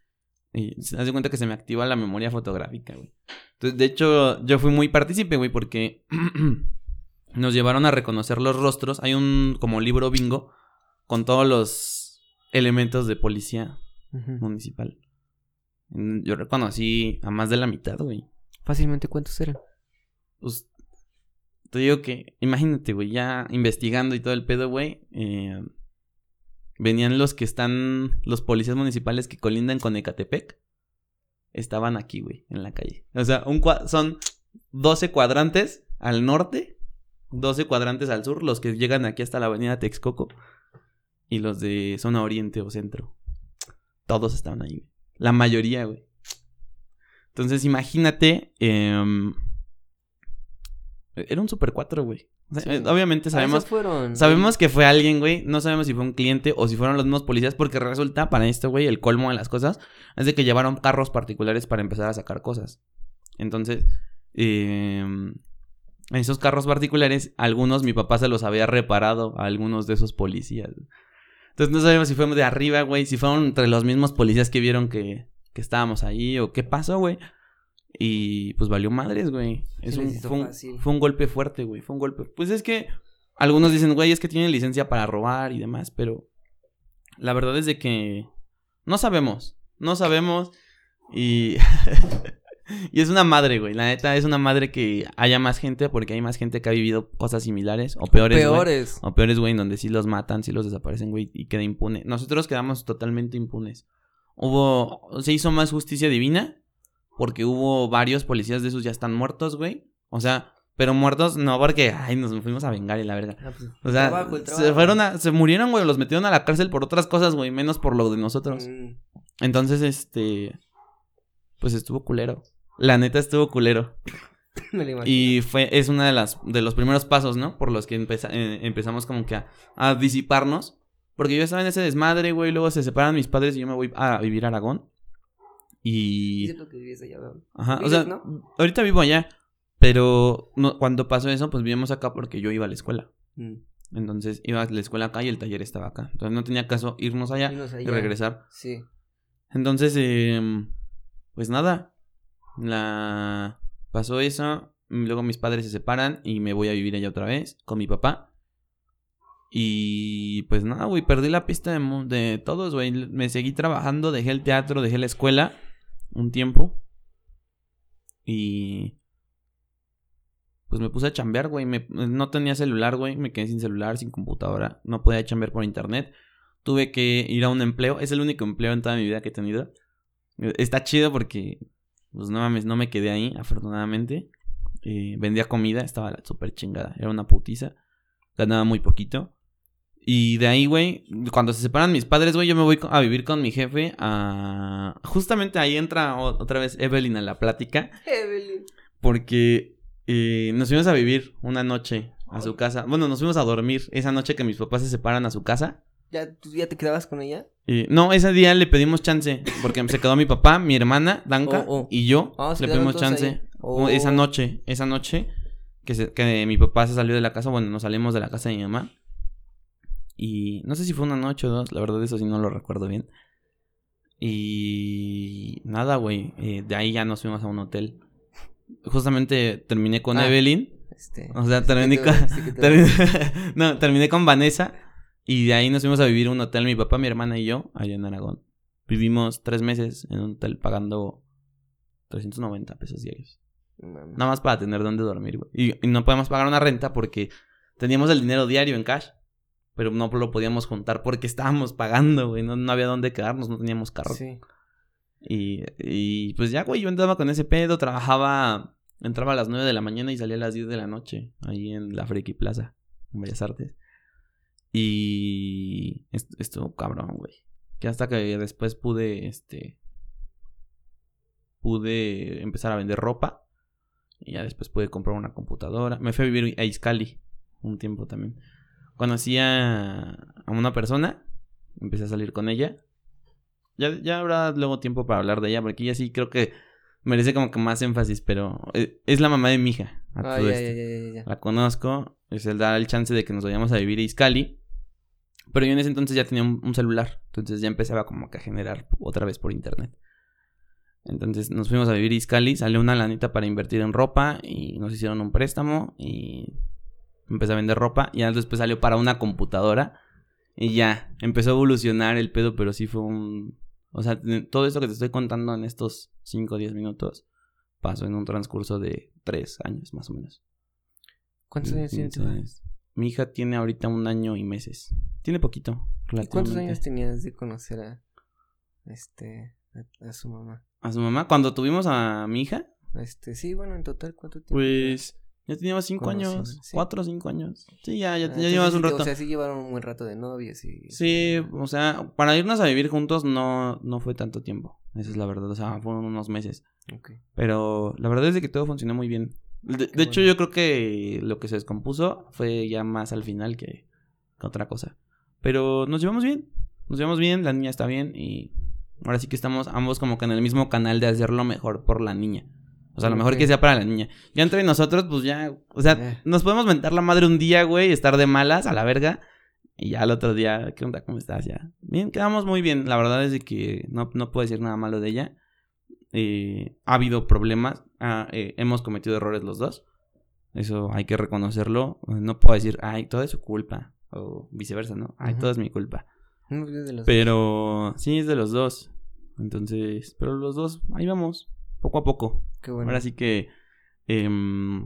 Y se hace cuenta que se me activa la memoria fotográfica, güey. Entonces, de hecho, yo fui muy partícipe, güey, porque *clears throat* nos llevaron a reconocer los rostros. Hay un como libro bingo con todos los elementos de policía municipal. Yo reconocí a más de la mitad, güey. Fácilmente, ¿cuántos eran? Pues, te digo que, imagínate, güey, ya investigando y todo el pedo, güey. eh, venían los que están, los policías municipales que colindan con Ecatepec. Estaban aquí, güey, en la calle. O sea, un son 12 cuadrantes al norte, 12 cuadrantes al sur, los que llegan aquí hasta la avenida Texcoco. Y los de zona oriente o centro. Todos estaban ahí, güey. La mayoría, güey. Entonces, imagínate. em, era un Super 4, güey. O sea, Sí. eh, Obviamente Ah, sabemos. fueron. Sabemos que fue alguien, güey. No sabemos si fue un cliente o si fueron los mismos policías. Porque resulta, para esto, güey, el colmo de las cosas es de que llevaron carros particulares para empezar a sacar cosas. Entonces, em, esos carros particulares, algunos mi papá se los había reparado a algunos de esos policías. Entonces no sabemos si fuimos de arriba, güey. Si fueron entre los mismos policías que vieron que, que estábamos ahí o qué pasó, güey. Y pues valió madres, güey. Es un, fue, un, fácil. fue un golpe fuerte, güey. Fue un golpe. Pues es que algunos dicen, güey, es que tienen licencia para robar y demás, pero la verdad es de que no sabemos. no sabemos. Y. *laughs* y es una madre, güey. La neta, es una madre que haya más gente porque hay más gente que ha vivido cosas similares o peores. güey. Peores. O peores, güey, en donde sí los matan, sí los desaparecen, güey, y queda impune. Nosotros quedamos totalmente impunes. Hubo. Se hizo más justicia divina porque hubo varios policías de esos ya están muertos, güey. O sea. Pero muertos no porque, ay, nos fuimos a vengar y la verga. Ah, pues, O sea, trabajo, se fueron a, se murieron, güey, los metieron a la cárcel por otras cosas, güey, menos por lo de nosotros. Mm. Entonces, este, pues estuvo culero. La neta estuvo culero. *laughs* Me lo imagino. Y fue, es una de las, de los primeros pasos, ¿no? Por los que empeza- eh, empezamos como que a, a disiparnos. Porque yo estaba en ese desmadre, güey, luego se separan mis padres y yo me voy a vivir a Aragón. Es Y... cierto que vives allá. Ajá, o sea, ¿no? ahorita vivo allá. Pero no, cuando pasó eso, pues vivimos acá porque yo iba a la escuela. Mm. Entonces iba a la escuela acá y el taller estaba acá. Entonces no tenía caso irnos allá Irnos y regresar. Sí. Entonces, em, pues nada. La pasó eso. Luego mis padres se separan y me voy a vivir allá otra vez con mi papá. Y pues nada, güey, perdí la pista de, de todos, güey. Me seguí trabajando, dejé el teatro, dejé la escuela un tiempo. Y pues me puse a chambear, güey. Me- no tenía celular, güey. Me quedé sin celular, sin computadora. No podía chambear por internet. Tuve que ir a un empleo. Es el único empleo en toda mi vida que he tenido. Eh, Está chido porque, pues no mames, no me quedé ahí, afortunadamente. Eh, vendía comida, estaba súper chingada. Era una putiza. Ganaba muy poquito. Y de ahí, güey, cuando se separan mis padres, güey, yo me voy a vivir con mi jefe a... Justamente ahí entra otra vez Evelyn a la plática. Evelyn. Porque eh, nos fuimos a vivir una noche a su casa. Bueno, nos fuimos a dormir esa noche que mis papás se separan a su casa. ¿Ya, ¿Tú ya te quedabas con ella? Eh, no, ese día le pedimos chance. Porque se quedó mi papá, mi hermana, Danka, Oh, oh. y yo. Ah, le pedimos chance. Esa Oh. noche, esa noche que, se- que mi papá se salió de la casa. Bueno, nos salimos de la casa de mi mamá. Y no sé si fue una noche o dos. La verdad, eso sí no lo recuerdo bien. Y nada, güey. eh, de ahí ya nos fuimos a un hotel. Justamente terminé con Ah. Evelyn. Este. O sea, este terminé te- con... este *laughs* terminé- *laughs* no, terminé con Vanessa. Y de ahí nos fuimos a vivir a un hotel, mi papá, mi hermana y yo, allá en Aragón. Vivimos tres meses en un hotel pagando 390 pesos diarios. Nada más para tener dónde dormir, güey. Y, y no podemos pagar una renta porque teníamos el dinero diario en cash. Pero no lo podíamos juntar porque estábamos pagando, güey. No, no había dónde quedarnos, no teníamos carro. Sí. Y, y pues ya, güey, yo andaba con ese pedo, trabajaba, entraba a las 9 de la mañana y salía a las 10 de la noche, ahí en la Friki Plaza, en Bellas Artes. Y est- estuvo cabrón, güey. Que hasta que después pude, este, pude empezar a vender ropa. Y ya después pude comprar una computadora. Me fui a vivir a Iscali un tiempo también. Conocí a, a una persona, empecé a salir con ella. Ya, ya habrá luego tiempo para hablar de ella, porque ella sí creo que merece como que más énfasis, pero eh, es la mamá de mi hija. a Ah, todo ya, esto. ya, ya, ya, ya. La conozco, es el dar el chance de que nos vayamos a vivir a Iscali. Pero yo en ese entonces ya tenía un, un celular, entonces ya empezaba como que a generar otra vez por internet. Entonces nos fuimos a vivir a Iscali, salió una lanita para invertir en ropa y nos hicieron un préstamo y empecé a vender ropa y después salió para una computadora y ya empezó a evolucionar el pedo, pero sí fue un... O sea, todo esto que te estoy contando en estos 5 o 10 minutos pasó en un transcurso de 3 años más o menos. ¿Cuántos años tiene tu Mi hija tiene ahorita un año y meses. Tiene poquito. ¿Y ¿Cuántos años tenías de conocer a este a, a su mamá? A su mamá, cuando tuvimos a mi hija, Este, sí, bueno, en total cuánto tiempo. pues ya teníamos cinco Conociendo, años. sí. Cuatro o cinco años. Sí, ya, ya, Ah, ya entonces llevamos sí un rato. O sea, sí llevaron un buen rato de novios y Sí, o sea, para irnos a vivir juntos no, no fue tanto tiempo. Esa es la verdad. O sea, fueron unos meses. Pero la verdad es que todo funcionó muy bien. De, hecho, yo creo que lo que se descompuso fue ya más al final que, que otra cosa. Pero nos llevamos bien. Nos llevamos bien, la niña está bien y ahora sí que estamos ambos como que en el mismo canal de hacer lo mejor por la niña. O sea, lo mejor que sea para la niña. Ya entre nosotros, pues ya, o sea, nos podemos mentar la madre un día, güey, estar de malas a la verga. Y ya el otro día, ¿qué onda? ¿Cómo estás? Ya. Bien, quedamos muy bien. La verdad es de que no, no puedo decir nada malo de ella. Eh, ha habido problemas. ah, eh, hemos cometido errores los dos. Eso hay que reconocerlo. No puedo decir, ay, todo es su culpa. O viceversa, ¿no? Ay, Ujú. todo es mi culpa. No, de los- Pero sí, es de los dos. Entonces, pero los dos, ahí vamos, poco a poco. Qué bueno. Ahora sí que, em,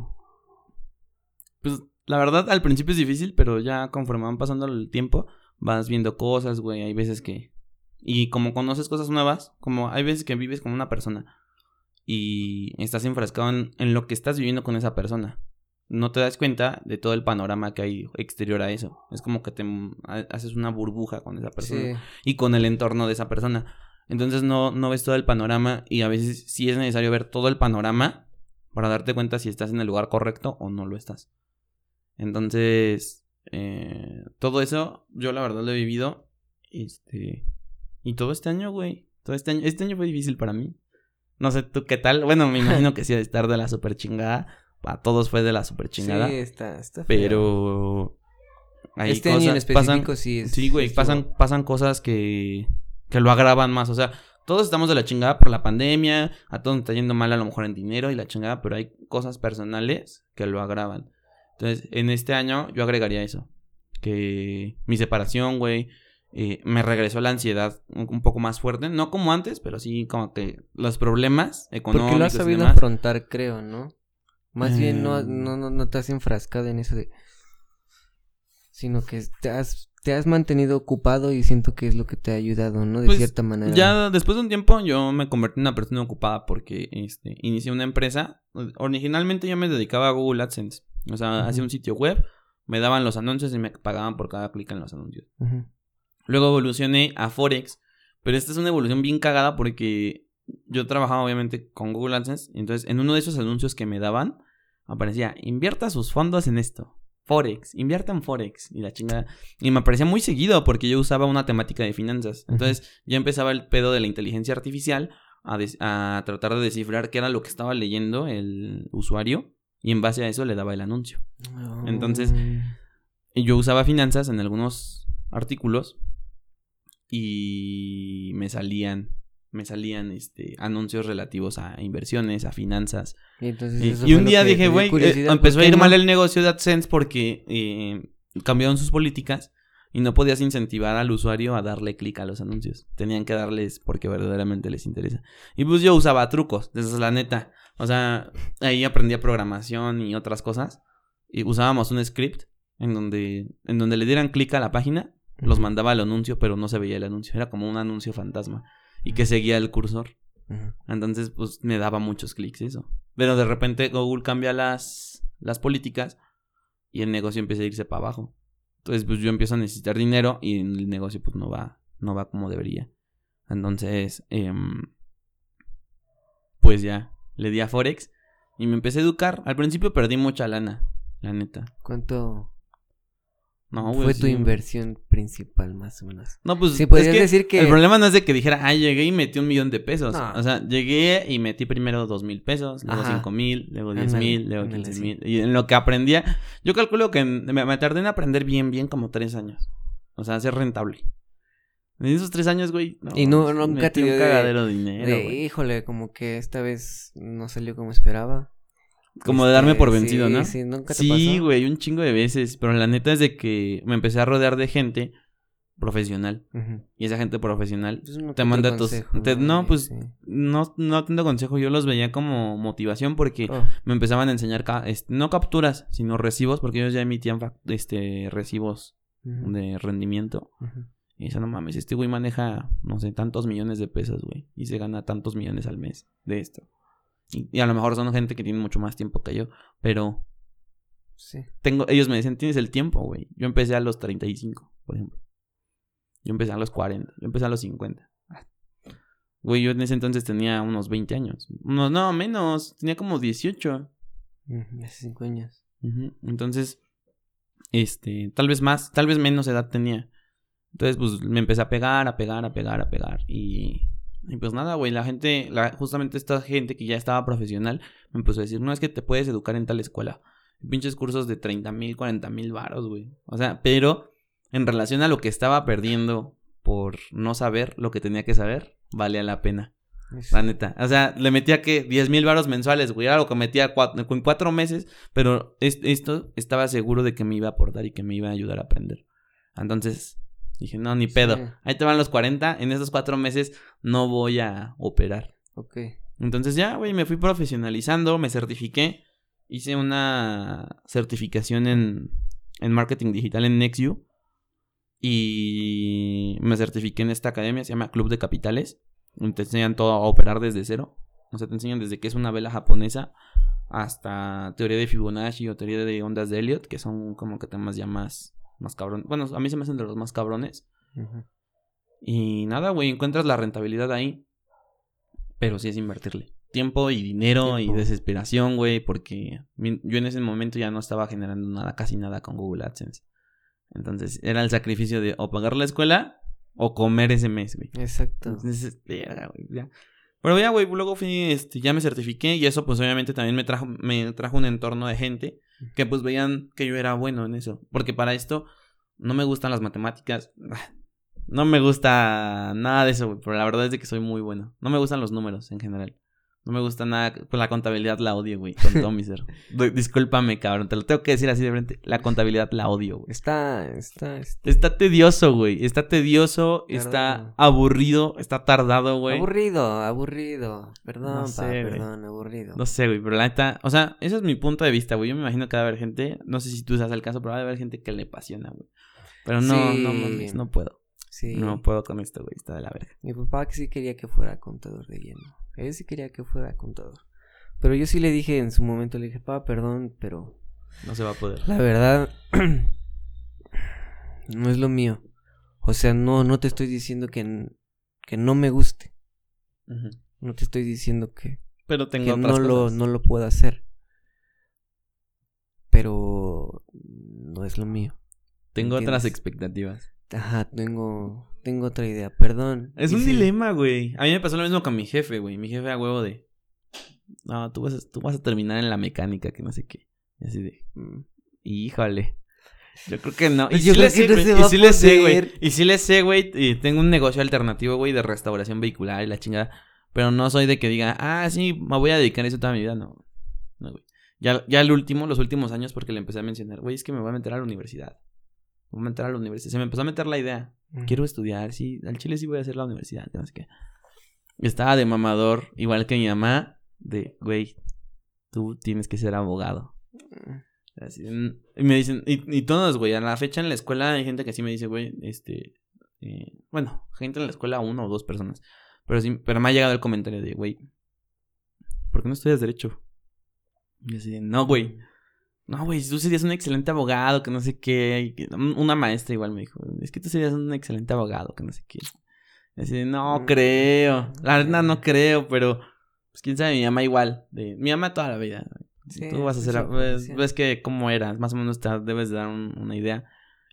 pues la verdad al principio es difícil, pero ya conforme van pasando el tiempo, vas viendo cosas, güey. Hay veces que, y como conoces cosas nuevas, como hay veces que vives con una persona y estás enfrascado en, en lo que estás viviendo con esa persona. No te das cuenta de todo el panorama que hay exterior a eso. Es como que te ha- haces una burbuja con esa persona Sí. y con el entorno de esa persona. Entonces no, no ves todo el panorama y a veces sí es necesario ver todo el panorama para darte cuenta si estás en el lugar correcto o no lo estás. Entonces, eh, todo eso yo la verdad lo he vivido. Este, y todo este año, güey. Todo este año, este año fue difícil para mí. No sé tú qué tal. Bueno, me imagino que sí de estar de la super chingada. Para todos fue de la super chingada. Sí, está, está feo. pero... hay Este año en pasan- específico sí es. Sí, güey, pasan cosas que, que lo agravan más. O sea, todos estamos de la chingada por la pandemia, a todos nos está yendo mal a lo mejor en dinero y la chingada, pero hay cosas personales que lo agravan. Entonces, en este año yo agregaría eso. Que mi separación, güey, eh, me regresó la ansiedad un, un poco más fuerte. No como antes, pero sí como que los problemas económicos Porque lo has y sabido demás. afrontar, creo, ¿no? Más bien no, Eh. no, no, no te has enfrascado en eso de... Sino que te has, te has mantenido ocupado y siento que es lo que te ha ayudado, ¿no? De Pues, cierta manera. Ya después de un tiempo yo me convertí en una persona ocupada porque este, inicié una empresa. Originalmente yo me dedicaba a Google AdSense. O sea, hacía un sitio web, me daban los anuncios y me pagaban por cada clic en los anuncios. Luego evolucioné a Forex, pero esta es una evolución bien cagada porque yo trabajaba obviamente con Google AdSense. Entonces, en uno de esos anuncios que me daban, aparecía, invierta sus fondos en esto. Forex, invierta en Forex. Y la chingada. Y me aparecía muy seguido porque yo usaba una temática de finanzas. Entonces, ya empezaba el pedo de la inteligencia artificial a, tratar de descifrar qué era lo que estaba leyendo el usuario. Y en base a eso le daba el anuncio. Entonces, Mm. Y yo usaba finanzas en algunos artículos y me salían me salían este anuncios relativos a inversiones, a finanzas. Y, entonces fue un día dije, güey, eh, empezó ¿por a ir no? mal el negocio de AdSense porque eh, cambiaron sus políticas y no podías incentivar al usuario a darle clic a los anuncios. Tenían que darles porque verdaderamente les interesa. Y pues yo usaba trucos, esa es la neta. O sea, ahí aprendía programación y otras cosas. Y usábamos un script en donde, en donde le dieran clic a la página, los mandaba al anuncio, pero no se veía el anuncio. Era como un anuncio fantasma. Y que seguía el cursor. Entonces, pues me daba muchos clics eso. Pero de repente Google cambia las, las políticas y el negocio empieza a irse para abajo. Entonces, pues yo empiezo a necesitar dinero y el negocio pues no va, no va como debería. Entonces, em, pues ya, le di a Forex y me empecé a educar. Al principio perdí mucha lana, la neta. ¿Cuánto No, güey, fue tu inversión principal, más o menos? No, pues Sí, podrías es que decir que- el problema no es de que dijera, ah, llegué y metí un millón de pesos. No. O sea, llegué y metí primero dos mil pesos, luego Ajá. cinco mil, luego diez mil, luego quince mil. Y en lo que aprendía, yo calculo que me, me tardé en aprender bien, bien como tres años. O sea, ser rentable. En esos tres años, güey. Y no- nunca te dio un de- cagadero de dinero, De, híjole, como que esta vez no salió como esperaba. Como de Este, darme por sí, vencido, ¿no? Sí, nunca te Sí, pasó. güey, un chingo de veces. Pero la neta es de que me empecé a rodear de gente profesional. Ujú. Y esa gente profesional Pues te manda tus... te- no, pues sí. no, no tanto consejo, yo los veía como motivación porque Oh, me empezaban a enseñar, ca- este, no capturas, sino recibos, porque ellos ya emitían este, recibos de rendimiento. ujú. Y eso no mames, este güey maneja, no sé, tantos millones de pesos, güey. Y se gana tantos millones al mes de esto. Y, y a lo mejor son gente que tiene mucho más tiempo que yo, pero Sí. tengo, ellos me decían, tienes el tiempo, güey. Yo empecé a los 35, por ejemplo. Yo empecé a los 40, yo empecé a los 50. Güey, yo en ese entonces tenía unos 20 años. Unos, no, menos, tenía como 18. Ujú, Hace cinco años. Ujú, Entonces, este, tal vez más, tal vez menos edad tenía. Entonces, pues me empecé a pegar, a pegar, a pegar, a pegar. Y, y pues nada, güey, la gente, la, justamente esta gente que ya estaba profesional, me empezó a decir, no es que te puedes educar en tal escuela. Pinches cursos de 30 mil, 40 mil varos, güey. O sea, pero en relación a lo que estaba perdiendo por no saber lo que tenía que saber, valía la pena. Sí. La neta. O sea, le metía que 10 mil varos mensuales, güey. Era lo que metía cua- en cuatro meses. Pero es- esto estaba seguro de que me iba a aportar y que me iba a ayudar a aprender. Entonces, Dije, no, ni pedo. Sí. Ahí te van los 40. En esos cuatro meses no voy a operar. Ok. Entonces ya, güey, me fui profesionalizando, me certifiqué. Hice una certificación en, en marketing digital en NextU. Y me certifiqué en esta academia, se llama Club de Capitales. Te enseñan todo a operar desde cero. O sea, te enseñan desde que es una vela japonesa hasta teoría de Fibonacci o teoría de ondas de Elliot, que son como que temas ya más, más cabrones. Bueno, a mí se me hacen de los más cabrones. Y nada, güey, encuentras la rentabilidad ahí. Pero sí es invertirle. Tiempo y dinero Tiempo. y desesperación, güey, porque yo en ese momento ya no estaba generando nada, casi nada con Google AdSense. Entonces era el sacrificio de o pagar la escuela o comer ese mes, güey. Exacto. Entonces, güey, ya. Pero ya, güey, luego fui, este, ya me certifiqué y eso pues obviamente también me trajo, me trajo un entorno de gente que pues veían que yo era bueno en eso. Porque para esto no me gustan las matemáticas. *sighs* No me gusta nada de eso, güey, pero la verdad es que soy muy bueno. No me gustan los números en general. No me gusta nada, pues la contabilidad la odio, güey, con todo mi ser. *laughs* Discúlpame, cabrón, te lo tengo que decir así de frente. La contabilidad la odio, güey. Está, está, este, Está tedioso, güey. Está tedioso, está aburrido, está tardado, güey. aburrido, aburrido. Perdón, No pa, sé, güey. perdón, aburrido. No sé, güey, pero la neta, o sea, ese es mi punto de vista, güey. Yo me imagino que va a haber gente, no sé si tú seas el caso, pero va a haber gente que le apasiona, güey. Pero no, Sí. no mames, no puedo. Sí. No puedo con esto, güey, está de la verga. Mi papá que sí quería que fuera contador de lleno. Él sí quería que fuera contador. Pero yo sí le dije en su momento, le dije, papá, perdón, pero No se va a poder. la verdad *clears throat* no es lo mío. O sea, no, no te estoy diciendo que, que no me guste. No te estoy diciendo que, Pero tengo que otras no lo, no lo puedo hacer. Pero no es lo mío. tengo otras expectativas. Ajá, tengo, tengo otra idea. Perdón. Es Y un sí, dilema, güey. A mí me pasó lo mismo con mi jefe, güey. Mi jefe a huevo de... No, tú vas, a, tú vas a terminar en la mecánica, que no sé qué. Y así de... mm, Híjole. Yo creo que no. Y Yo sí le sé, güey. Y sí le sé, güey. Y sí le sé, güey. Y tengo un negocio alternativo, güey, de restauración vehicular y la chingada. Pero no soy de que diga, ah, sí, me voy a dedicar a eso toda mi vida. No, no, güey. Ya, ya el último, los últimos años, porque le empecé a mencionar, güey, es que me voy a meter a la universidad. Voy a meter a la universidad. Se me empezó a meter la idea. mm. Quiero estudiar, sí. Al chile sí voy a hacer la universidad, que no sé qué. Estaba de mamador, igual que mi mamá, de, güey, tú tienes que ser abogado. Mm. Así, y me dicen, y, y todos, güey, a la fecha en la escuela hay gente que sí me dice, güey, este, eh, bueno, gente en la escuela, uno o dos personas, pero sí, pero me ha llegado el comentario de, güey, ¿por qué no estudias derecho? Y así, no, güey, no, güey, tú serías un excelente abogado, que no sé qué, una maestra igual me dijo, es que tú serías un excelente abogado, que no sé qué. Y así, de, no Mm. creo, la verdad no creo, pero, pues quién sabe, mi mamá igual, de, mi mamá toda la vida, Sí, tú vas a hacer, ves, ves que cómo eras, más o menos te debes de dar un- una idea.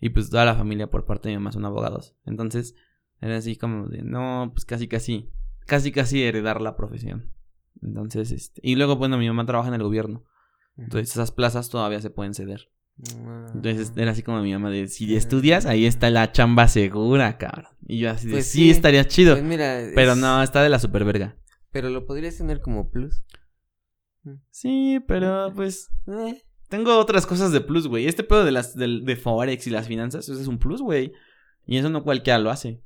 Y pues toda la familia por parte de mi mamá son abogados. Entonces, era así como de, no, pues casi casi, casi casi heredar la profesión. Entonces, este, y luego, bueno, mi mamá trabaja en el gobierno. Entonces, esas plazas todavía se pueden ceder. Ah. Entonces, era así como mi mamá de, si estudias, ahí está la chamba segura, cabrón. Y yo así de, Pues sí, sí. estaría chido. Pues mira, pero es- no, está de la super verga. Pero lo podrías tener como plus. Sí, pero pues Eh, Tengo otras cosas de plus, güey. Este pedo de las del- de Forex y las finanzas, eso es un plus, güey. Y eso no cualquiera lo hace.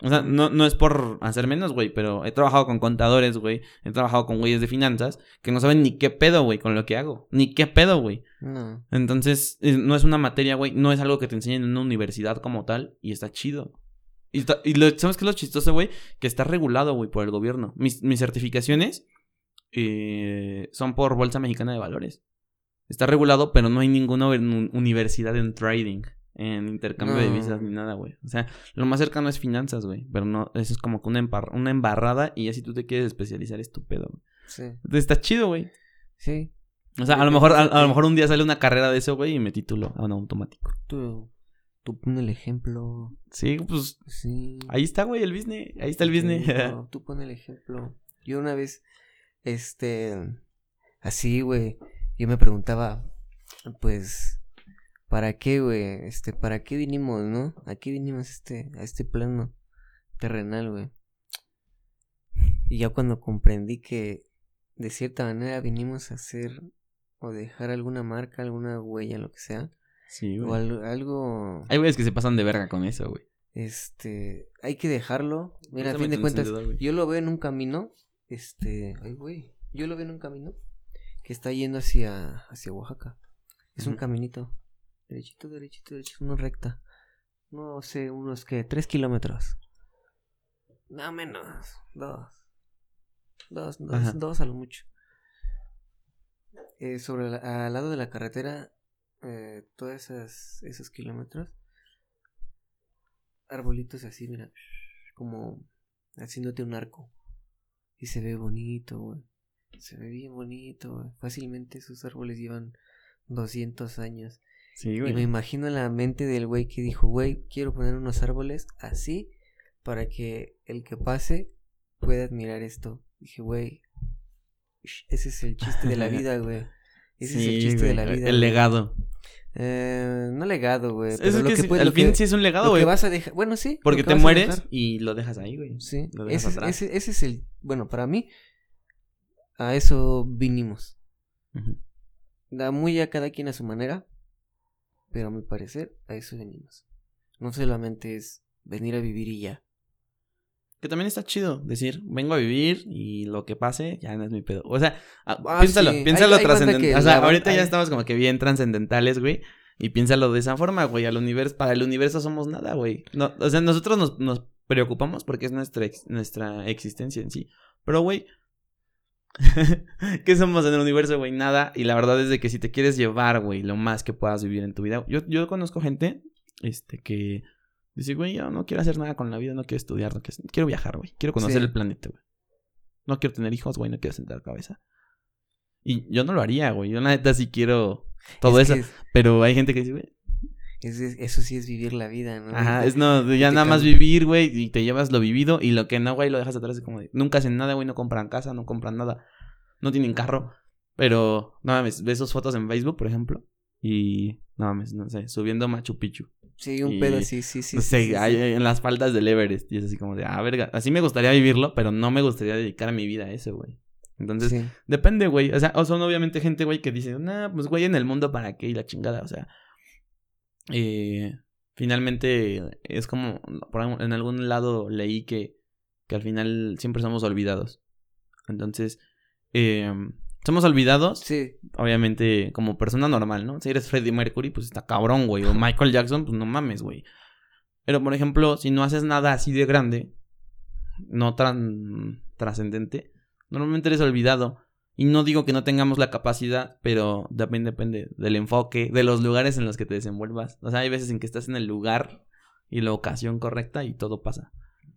O sea, no, no es por hacer menos, güey, pero he trabajado con contadores, güey. He trabajado con güeyes de finanzas que no saben ni qué pedo, güey, con lo que hago. Ni qué pedo, güey. no. Entonces, no es una materia, güey. No es algo que te enseñen en una universidad como tal. Y está chido. Y, está- y lo- ¿sabes qué es lo chistoso, güey? Que está regulado, güey, por el gobierno. Mis, mis certificaciones eh, son por Bolsa Mexicana de Valores. Está regulado, pero no hay ninguna uni- universidad en trading, en intercambio de divisas ni nada, güey. O sea, lo más cercano es finanzas, güey. Pero no, eso es como que una, embar- una embarrada y ya si tú te quieres especializar es tu pedo. güey. Sí. Entonces está chido, güey. Sí. O sea, a lo mejor, a, a lo mejor un día sale una carrera de eso, güey, y me titulo en automático. Tú, tú pon el ejemplo. Sí, pues Sí. ahí está, güey, el business. Ahí está el business. Sí, no, *laughs* tú pon el ejemplo. Yo una vez, este, así, güey, yo me preguntaba, pues, ¿para qué, güey? Este, ¿para qué vinimos, no? ¿A qué vinimos este, a este plano terrenal, güey? Y ya cuando comprendí que de cierta manera vinimos a hacer o dejar alguna marca, alguna huella, lo que sea, sí, o güey. al- algo... Hay güeyes que se pasan de verga con eso, güey. Este, hay que dejarlo. Mira, a fin de cuentas, yo lo veo en un camino, este, ay, güey, yo lo veo en un camino que está yendo hacia, hacia Oaxaca. Es un caminito, derechito, derechito, derechito, no recta. No sé, unos que, tres kilómetros. No menos, dos. Dos, dos, dos a lo mucho. Eh, sobre la- al lado de la carretera, eh, todos esos, esos kilómetros, arbolitos así, mira, como haciéndote un arco. Y se ve bonito, güey. Se ve bien bonito, güey. Fácilmente esos árboles llevan 200 años. Sí, Y me imagino la mente del güey que dijo, güey, quiero poner unos árboles así para que el que pase pueda admirar esto. Dije, güey, ese es el chiste de la *laughs* vida, güey. Ese es el chiste de la vida. El güey. legado. Eh, no legado, güey. Eso pero es lo que que sí, puede- al lo fin que- sí es un legado, lo que güey. vas a dejar. Bueno, sí. Porque te mueres y lo dejas ahí, güey. Sí, Lo dejas ese, es- atrás. ese, ese es el. Bueno, para mí, a eso vinimos. Da muy a cada quien a su manera, pero a mi parecer, a eso venimos. No solamente es venir a vivir y ya. Que también está chido decir, vengo a vivir y lo que pase ya no es mi pedo. O sea, ah, Ah, piénsalo, sí. piénsalo trascendental. O sea, la ahorita ya estamos como que bien trascendentales, güey. Y piénsalo de esa forma, güey. Al universo, para el universo somos nada, güey. No, o sea, nosotros nos, nos preocupamos porque es nuestra, ex- nuestra existencia en sí. Pero, güey, *laughs* ¿qué somos en el universo, güey? Nada. Y la verdad es de que si te quieres llevar, güey, lo más que puedas vivir en tu vida. Yo, yo conozco gente, este, que dice, güey, yo no quiero hacer nada con la vida, no quiero estudiar, no quiero, quiero viajar, güey. Quiero conocer Sí. el planeta, güey. No quiero tener hijos, güey, no quiero sentar cabeza. Y yo no lo haría, güey. Yo la neta sí quiero todo Es eso. es- Pero hay gente que dice, güey. Es- es- eso sí es vivir la vida, ¿no? Ajá, Y- es no, ya nada más vivir, güey, y te llevas lo vivido y lo que no, güey, lo dejas atrás. Es como de, nunca hacen nada, güey, no compran casa, no compran nada, no tienen carro. Pero, no mames, ves sus fotos en Facebook, por ejemplo, y, no mames, no sé, subiendo Machu Picchu. Sí, un y- pedo, sí, sí, sí. no sí, sé, sí, sí. hay- en las faldas del Everest. Y es así como de, ah, verga, así me gustaría vivirlo, pero no me gustaría dedicar mi vida a eso, güey. Entonces. Depende, güey. O sea, o son obviamente gente, güey, que dice, nah, pues, güey, en el mundo para qué y la chingada. O sea, eh, finalmente es como, por en algún lado leí que, que al final siempre somos olvidados. Entonces, eh, somos olvidados, Sí, obviamente, como persona normal, ¿no? Si eres Freddie Mercury, pues está cabrón, güey. O Michael Jackson, pues no mames, güey. Pero, por ejemplo, si no haces nada así de grande, no tan trascendente, normalmente eres olvidado. Y no digo que no tengamos la capacidad, pero también depende del enfoque, de los lugares en los que te desenvuelvas. O sea, hay veces en que estás en el lugar y la ocasión correcta y todo pasa.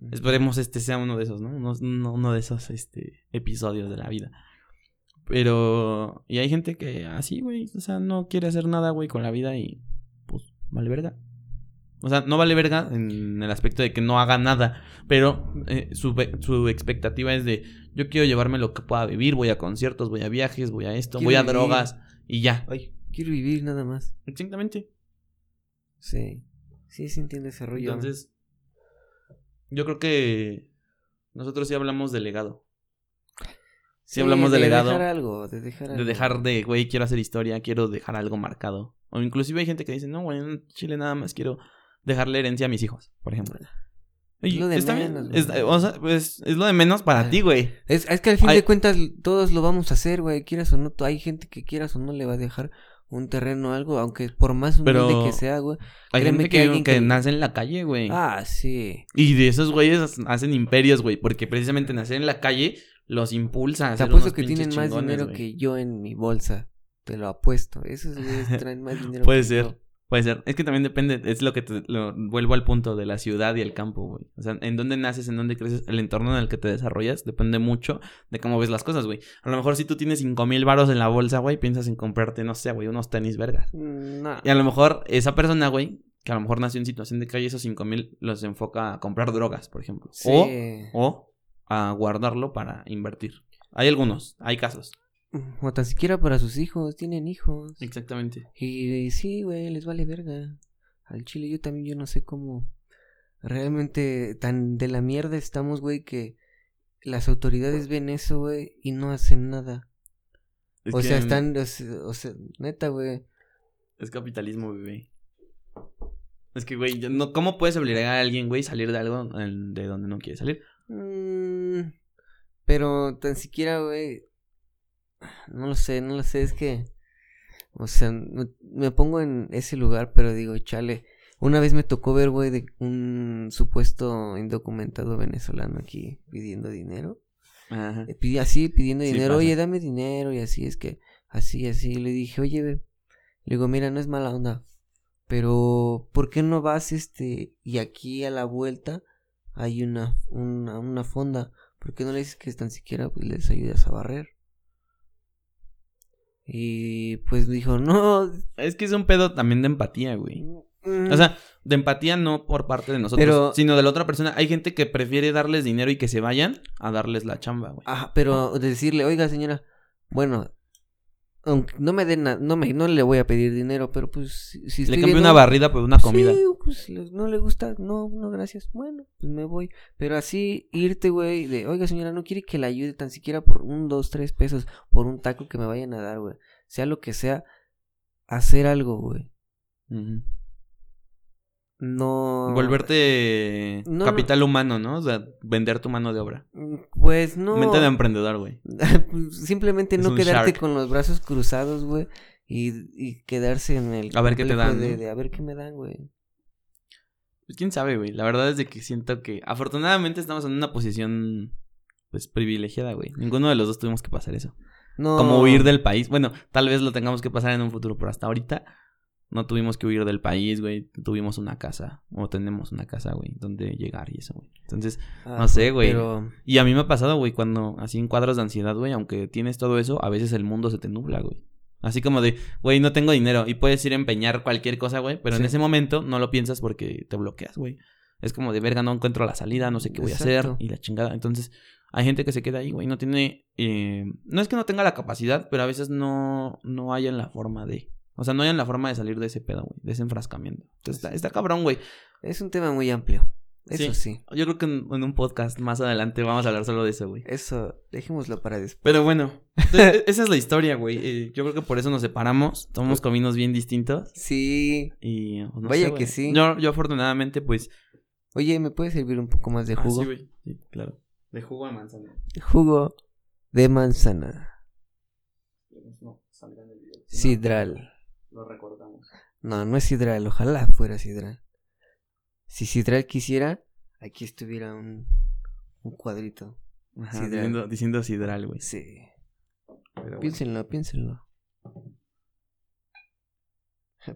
Esperemos este sea uno de esos, ¿no? Uno, de esos este, episodios de la vida. Pero... Y hay gente que así, güey. O sea, no quiere hacer nada, güey, con la vida y... Pues, vale verga. O sea, no vale verga en el aspecto de que no haga nada. Pero eh, su, su expectativa es de... Yo quiero llevarme lo que pueda vivir. Voy a conciertos, voy a viajes, voy a esto, Quiero voy a vivir. drogas. Y ya. Ay, quiero vivir nada más. Exactamente. Sí. Sí, sí entiendo ese rollo. Entonces, yo creo que nosotros sí hablamos de legado. Sí, hablamos de, legado. dejar algo, de dejar De algo. dejar de, güey, quiero hacer historia, quiero dejar algo marcado. O inclusive hay gente que dice, no, güey, en Chile nada más quiero dejarle herencia a mis hijos, por ejemplo. Es Y lo de está bien, menos, es- güey. o sea, pues, es lo de menos para ti, güey. Es, es que al fin de cuentas todos lo vamos a hacer, güey. Quieras o no, hay gente que quieras o no le va a dejar un terreno o algo, aunque por más humilde Pero- que sea, güey. Hay gente que que, alguien que que- nace en la calle, güey. Ah, sí. Y de esos güeyes hacen imperios, güey. Porque precisamente nacer en la calle los impulsa a Te hacer apuesto unos que tienen más dinero que yo en mi bolsa. Te lo apuesto. Esos güeyes *laughs* traen más dinero Puede que ser. yo. Puede ser. Es que también depende, es lo que te lo, vuelvo al punto de la ciudad y el campo, güey. O sea, en dónde naces, en dónde creces, el entorno en el que te desarrollas, depende mucho de cómo ves las cosas, güey. A lo mejor si tú tienes cinco mil varos en la bolsa, güey, piensas en comprarte, no sé, güey, unos tenis vergas. Mm, No. Y a lo mejor esa persona, güey, que a lo mejor nació en situación de calle, esos cinco mil los enfoca a comprar drogas, por ejemplo. Sí. O, o a guardarlo para invertir. Hay algunos, hay casos. O tan siquiera para sus hijos. Tienen hijos. Exactamente. Y, y sí, güey, les vale verga. Al chile yo también, yo no sé cómo. Realmente tan de la mierda estamos, güey, que las autoridades ven eso, güey, y no hacen nada. Es o sea, están, o sea, o sea, neta, güey. Es capitalismo, bebé. Es que, güey, no, ¿cómo puedes obligar a alguien, güey, salir de algo de donde no quiere salir? Mm, pero tan siquiera, güey. No lo sé, no lo sé, es que. O sea, me, me pongo en ese lugar, pero digo, chale. Una vez me tocó ver, güey, de un supuesto indocumentado venezolano aquí pidiendo dinero. Ajá. Eh, así, pidiendo Sí, dinero, pasa. oye, dame dinero, y así, es que, así, así. Le dije, oye, ve. Le digo, mira, no es mala onda. Pero, ¿por qué no vas, este, y aquí a la vuelta hay una, una, una fonda? ¿Por qué no le dices que tan siquiera pues, les ayudas a barrer? Y pues dijo, no. Es que es un pedo también de empatía, güey. mm, O sea, de empatía no por parte de nosotros, Pero- sino de la otra persona. Hay gente que prefiere darles dinero y que se vayan a darles la chamba, güey. Ajá, pero decirle, oiga, señora, bueno, aunque no me den, no me, no le voy a pedir dinero, pero pues si, si Le cambio viendo- una barrida por una comida. Sí, pues no le gusta, no, no, gracias. Bueno, pues me voy. Pero así irte, güey, de, oiga, señora, no quiere que le ayude tan siquiera por un, dos, tres pesos por un taco que me vayan a dar, güey. Sea lo que sea, hacer algo, güey. No. Volverte No, no. capital humano, ¿no? O sea, vender tu mano de obra. Mm, Pues no. Mente de emprendedor, güey. *laughs* Pues, Simplemente Es no quedarte shark. con los brazos cruzados, güey. Y, y quedarse en el. A ver qué te dan, De, de a ver qué me dan, güey. Pues quién sabe, güey. La verdad es de que siento que afortunadamente estamos en una posición pues privilegiada, güey. Ninguno de los dos tuvimos que pasar eso. No. Como huir del país. Bueno, tal vez lo tengamos que pasar en un futuro, pero hasta ahorita no tuvimos que huir del país, güey. Tuvimos una casa o tenemos una casa, güey, donde llegar y eso, güey. Entonces, Ah, no sé, güey. Pero. y a mí me ha pasado, güey, cuando así en cuadros de ansiedad, güey, aunque tienes todo eso, a veces el mundo se te nubla, güey. Así como de, güey, no tengo dinero y puedes ir a empeñar cualquier cosa, güey, pero en ese momento no lo piensas porque te bloqueas, güey. Es como de verga, no encuentro la salida, no sé qué voy a hacer y la chingada. Entonces, hay gente que se queda ahí, güey, no tiene, eh, no es que no tenga la capacidad, pero a veces no, no hay en la forma de, o sea, no hay en la forma de salir de ese pedo, güey, de ese enfrascamiento. Entonces, está, está cabrón, güey. Es un tema muy amplio. Eso sí. Yo creo que en, en un podcast más adelante vamos a hablar solo de eso, güey. Eso, dejémoslo para después. Pero bueno, entonces, *laughs* esa es la historia, güey. Eh, yo creo que por eso nos separamos. Somos caminos bien distintos. Sí. Y pues, no Vaya sé, que sí. Yo, yo afortunadamente, pues. Oye, ¿me puede servir un poco más de Ah, jugo? sí, güey. Sí, claro. De jugo de manzana. jugo de manzana. No, salga en el video. Sidral. Lo recordamos. No, no es sidral. Ojalá fuera sidral. Si sidral quisiera, aquí estuviera un, un cuadrito. Ajá, Sidral. Diciendo, diciendo sidral, güey. Sí. Pero bueno. Piénsenlo, piénsenlo.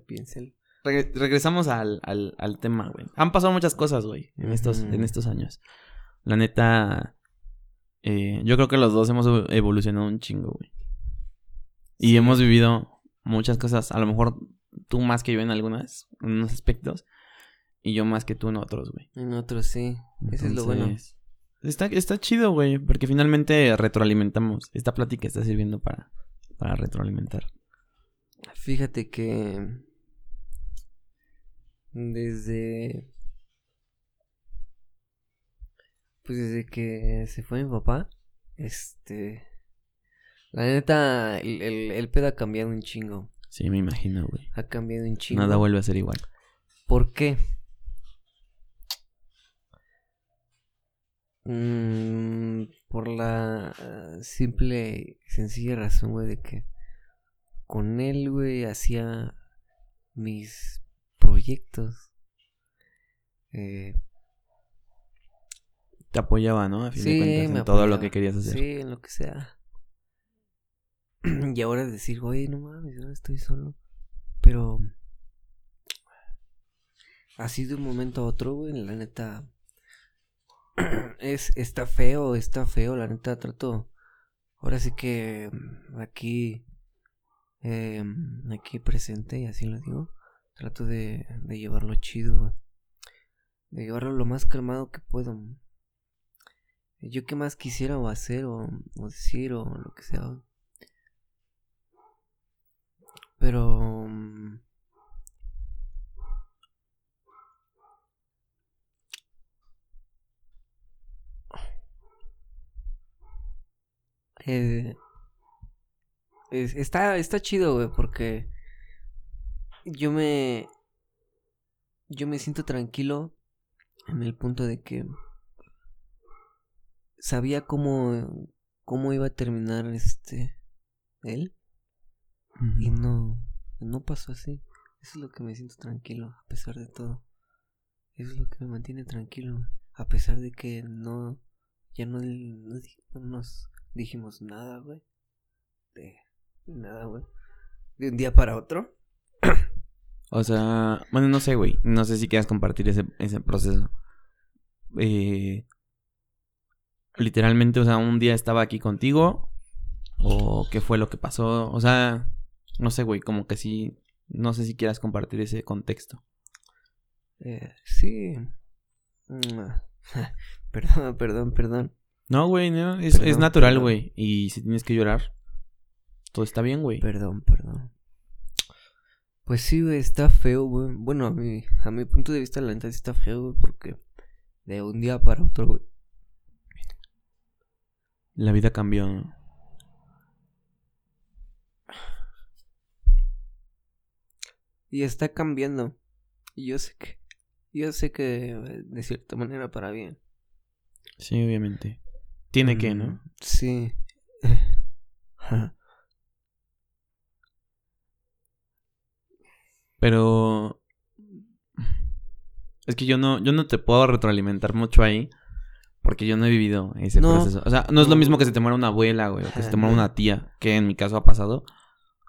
Piénsenlo. Regre- regresamos al, al, al tema, güey. Han pasado muchas cosas, güey, en estos, en estos años. La neta, eh, yo creo que los dos hemos evo- evolucionado un chingo, güey. Y Sí. hemos vivido muchas cosas. A lo mejor tú más que yo en algunas, en unos aspectos. Y yo más que tú en otros, güey. En otros sí. Eso es lo bueno. Está, está chido, güey. Porque finalmente retroalimentamos. Esta plática está sirviendo para, para retroalimentar. Fíjate que desde pues desde que se fue mi papá, este la neta el, el, el pedo ha cambiado un chingo, Sí, me imagino, güey. ha cambiado un chingo. Nada vuelve a ser igual. ¿Por qué? Mm, por la simple y sencilla razón, güey, de que con él, güey, hacía mis proyectos. Eh, Te apoyaba, ¿no? A fin de sí, cuentas, en me todo lo que querías hacer. Sí, en lo que sea. *clears throat* y ahora decir, güey, no mames, ahora estoy solo. Pero así de un momento a otro, güey, la neta *clears throat* es está feo, está feo, la neta trato. Ahora sí que mm, aquí eh, aquí presente y así lo digo, trato de, de llevarlo chido, güey. de llevarlo lo más calmado que puedo. Yo qué más quisiera o hacer o, o decir o lo que sea. Pero mm, eh, es- está, está chido, porque yo me... yo me siento tranquilo en el punto de que sabía cómo, cómo iba a terminar este él y no, no pasó así. Eso es lo que me siento tranquilo, a pesar de todo. Eso es lo que me mantiene tranquilo, a pesar de que no, ya no, no, no nos dijimos nada, güey. De nada, güey. De un día para otro. *coughs* O sea, bueno, no sé, güey. No sé si quieras compartir ese, ese proceso. Eh, literalmente, o sea, un día estaba aquí contigo. O qué fue lo que pasó. O sea, no sé, güey, como que sí. No sé si quieras compartir ese contexto. Eh, sí. *laughs* perdón, perdón, perdón. No, güey, no. Es, es natural, güey. Y si tienes que llorar, todo está bien, güey. Perdón, perdón. Pues sí, güey, está feo, güey. Bueno, a mi, a mi punto de vista, la neta sí está feo, güey, porque de un día para otro, güey. La vida cambió. Y está cambiando. Y yo sé que. Yo sé que de cierta manera para bien. Sí, obviamente. Tiene que, ¿no? Mm, sí. *laughs* Pero es que yo no, yo no te puedo retroalimentar mucho ahí. Porque yo no he vivido ese proceso. O sea, no, es lo mismo que se te muera una abuela, güey, o que se te muera una tía, que en mi caso ha pasado,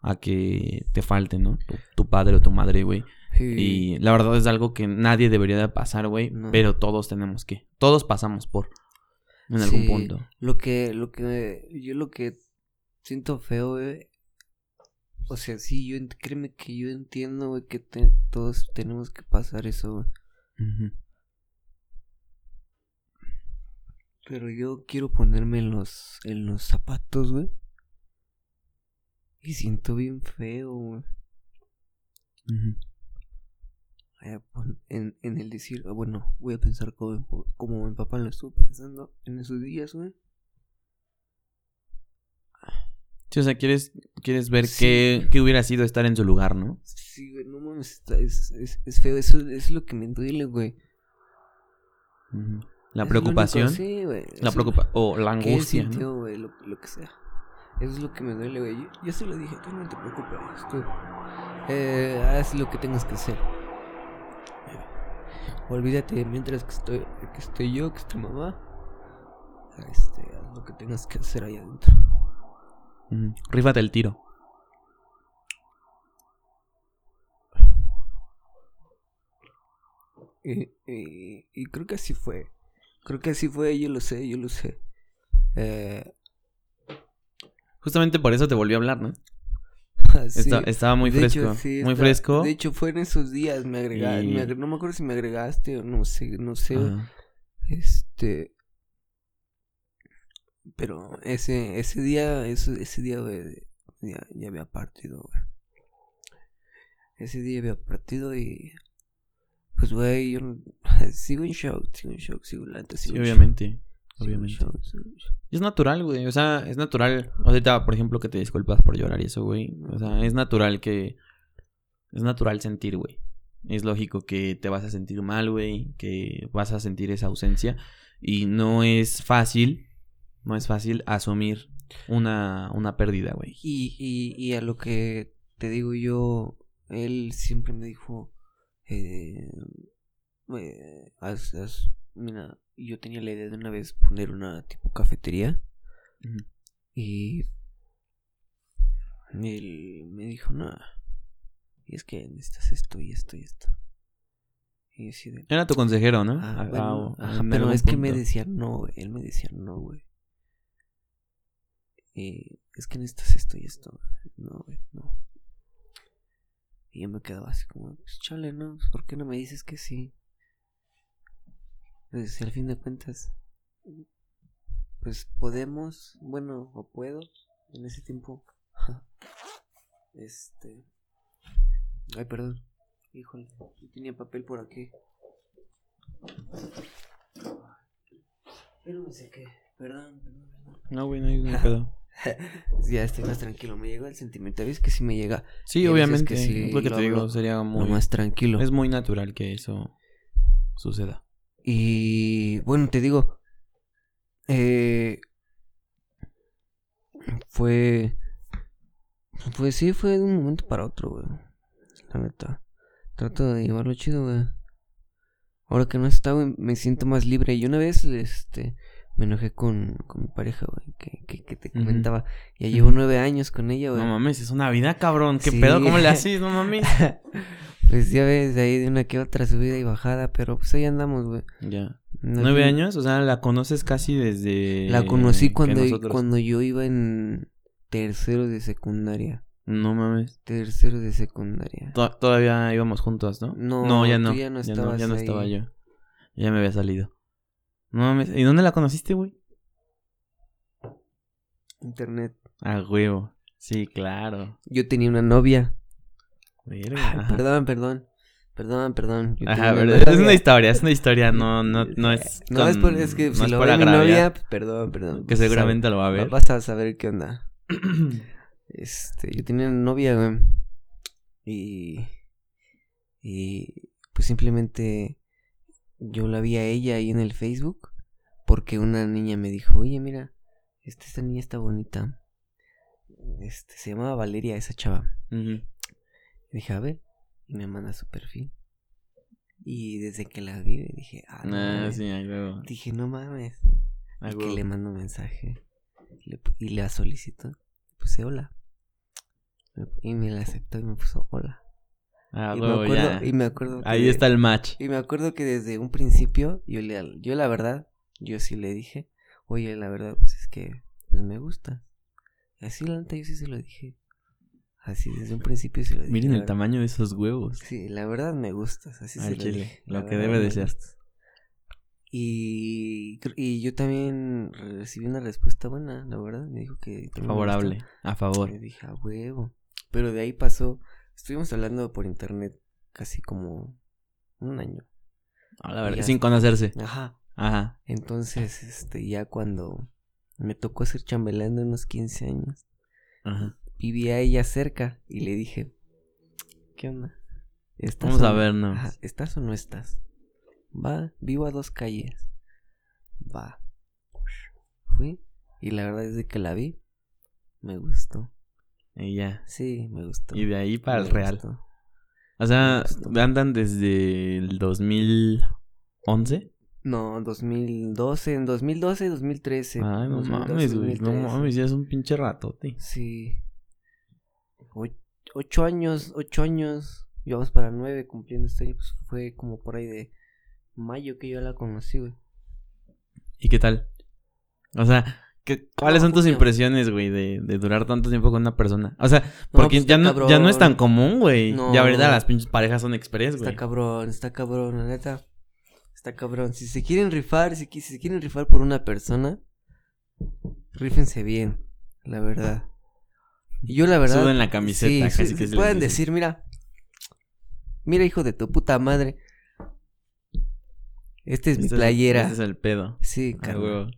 a que te falte, ¿no? Tu, padre o tu madre, güey. Y la verdad es algo que nadie debería de pasar, güey. Pero todos tenemos que. Todos pasamos por. En algún punto. Lo que, lo que. Yo lo que siento feo, güey, o sea, sí, yo créeme que yo entiendo, güey, que todos tenemos que pasar eso, güey. Pero yo quiero ponerme en los, en los zapatos, güey. Y siento bien feo, güey. en, en el decir, ah, bueno, voy a pensar como, como mi papá lo estuvo pensando en esos días, güey. Sí, o sea, quieres, quieres ver qué, qué, hubiera sido estar en su lugar, ¿no? Sí, güey, no mames, es, es, es, feo, eso, es lo que me duele, güey. La preocupación. sí, güey. La preocupa o la angustia. Sintió, ¿no? güey, lo, lo, que sea. Eso es lo que me duele, güey. Yo, yo se lo dije, tú no te preocupes, tú eh, haz lo que tengas que hacer. Olvídate mientras que estoy, que estoy yo, que estoy mamá. Este, haz lo que tengas que hacer ahí adentro. Rífate el tiro. Y, creo que así fue. Creo que así fue, yo lo sé, yo lo sé. Eh, Justamente por eso te volví a hablar, ¿no? estaba muy fresco. muy fresco. De hecho, fue en esos días, me agregaste. no me acuerdo si me agregaste o no sé, no sé. Este. Pero ese, ese día, ese, ese día, ya, ya había partido, güey. Ese día había partido y. Pues, güey, yo *laughs* sigo en shock, sigo en shock, sigo lenta, sigo Sí, obviamente. Obviamente. Es natural, güey. O sea, es natural. Ahorita, por ejemplo, que te disculpas por llorar y eso, güey. O sea, es natural que. Es natural sentir, güey. Es lógico que te vas a sentir mal, güey. Que vas a sentir esa ausencia. Y no es fácil no es fácil asumir una, una pérdida, güey. Y, y, y a lo que te digo yo, él siempre me dijo, eh, eh mira, yo tenía la idea de una vez poner una tipo cafetería. Y él me dijo, no, y es que necesitas esto y esto y esto. Y Era tu consejero, ¿no? Ah, ah, pero es que me decía no, él me decía no, güey. Y es que necesitas esto y esto. No, güey, no. Y yo me quedaba así como, pues chale, ¿no? ¿Por qué no me dices que sí? Pues si al fin de cuentas, pues podemos, bueno, o puedo, en ese tiempo. *laughs* este. Ay, perdón. Híjole, yo tenía papel por aquí. Pero no sé qué. Perdón, perdón, perdón. No, güey, no hay hay *laughs* pedo. Ya estoy más tranquilo. Me llega el sentimiento. ¿Ves que sí me llega? Sí, obviamente. que sí lo que te digo, sería Lo muy. más tranquilo. Es muy natural que eso suceda. Y bueno, te digo, eh, fue, pues sí, fue de un momento para otro, güey. La neta. Trato de llevarlo chido, güey. Ahora que no está, güey, me siento más libre. Y una vez, este, me enojé con, con mi pareja, güey, que, que, que te comentaba. Ya llevo nueve años con ella, güey. No mames, es una vida, cabrón. ¿Qué Sí. pedo? ¿Cómo le *laughs* haces? No mames. *laughs* Pues ya ves, ahí de una que otra subida y bajada, pero pues ahí andamos, güey. ya. ¿Nueve años? O sea, la conoces casi desde. La conocí cuando, nosotros. cuando yo iba en tercero de secundaria. No mames. Tercero de secundaria. To- todavía íbamos juntos, ¿no? No, ya no. ya no ya estabas ya no ahí. estaba yo. Ya me había salido. No mames. ¿Y dónde la conociste, güey? Internet. A huevo. Sí, claro. Yo tenía una novia. Verga, Ay, ajá. perdón, perdón. Perdón, perdón. Ajá, una es una historia, es una historia, no, no, no es. No, es, con- por, es que no si es lo por ve mi agraviar, novia, perdón, perdón. Que seguramente lo va a ver. Vas a saber qué onda. *clears throat* Este, yo tenía una novia, güey. Y. Y. Pues simplemente. Yo la vi a ella ahí en el Facebook. Porque una niña me dijo, oye, mira. Esta, esta niña está bonita. Este, se llamaba Valeria, esa chava. Y dije, a ver. Y me manda su perfil. Y desde que la vi, dije, ah, no. Ah, sí. Dije, no mames. a Y que le mando mensaje. Le y la solicito. Puse hola. Y me la aceptó y me puso hola. A y, me acuerdo, ya. y me acuerdo que Ahí de- está el match. Y me acuerdo que desde un principio, yo le yo la verdad, yo sí le dije, oye, la verdad, pues es que pues me gusta. Y así la neta yo sí se lo dije. Así desde un principio se lo dije. Miren el verdad. tamaño de esos huevos. Sí, la verdad me gustas, así Al se lo chile, dije. lo la que debe de me ser. Y, y yo también recibí una respuesta buena, la verdad. Me dijo que... me Favorable. A favor. Y dije, a huevo. Pero de ahí pasó. Estuvimos hablando por internet casi como un año. A la verdad, sin conocerse. Ajá. Ajá. Entonces, este, ya cuando me tocó ser chambelán de unos 15 años, Ajá. vivía ella cerca y le dije, ¿qué onda? ¿Estás Vamos o a no? vernos. Ajá, ¿Estás o no estás? Va, vivo a dos calles. Va. Fui y la verdad es de que la vi, me gustó. Y ya. Sí, me gustó. Y de ahí para el real. gustó. O sea, andan desde el 2011. No, 2012, en 2012, 2013. Ay, no 2012, mames, güey. No 2013. mames, ya es un pinche ratote. Sí. O- ocho años, ocho años. Y vamos para nueve cumpliendo este año. Pues fue como por ahí de mayo que yo la conocí, güey. ¿Y qué tal? O sea, ¿qué- ¿cuáles son tus impresiones, güey, de, de durar tanto tiempo con una persona? O sea, No, porque pues ya, está no, ya no es tan cabrón. común, güey. No. Ya ahorita las pinches parejas son express, Está güey. cabrón, está cabrón, la neta. Está cabrón. Si se quieren rifar, si, se quieren rifar por una persona, rífense bien, la verdad. Y yo la verdad... Suden la camiseta, sí, casi sí, que se pueden decir, mira, mira hijo de tu puta madre. Esta es mi Este es- playera. Este es el pedo. Sí, huevo.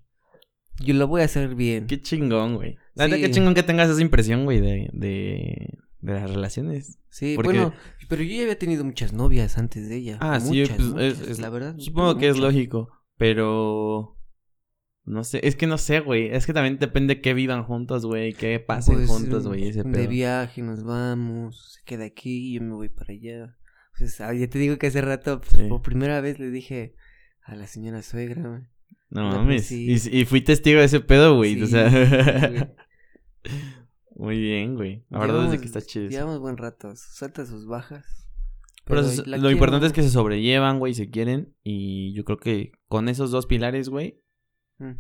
Yo lo voy a hacer bien. Qué chingón, güey. La Sí. qué chingón que tengas esa impresión, güey, de, de, de las relaciones. Sí, Porque- bueno, pero yo ya había tenido muchas novias antes de ella. Ah, sí, muchas, pues, muchas, es- es- la verdad. Supongo que es lógico, pero... No sé, es que no sé, güey. Es que también depende qué vivan juntos, güey. Qué pasen Pues, juntos, güey. Ese De pedo. viaje nos vamos, se queda aquí, yo me voy para allá. Pues, ah, ya te digo que hace rato, pues, Sí. por primera vez le dije a la señora suegra, güey. No No, mames. pues, sí. y, y fui testigo de ese pedo, güey. o sea... sí, *laughs* güey. Muy bien, güey. La verdad es que está chido. Llevamos buen rato, suelta sus bajas. Pero pero es- lo quiero. importante es que se sobrellevan, güey, se quieren. Y yo creo que con esos dos pilares, güey. Mm.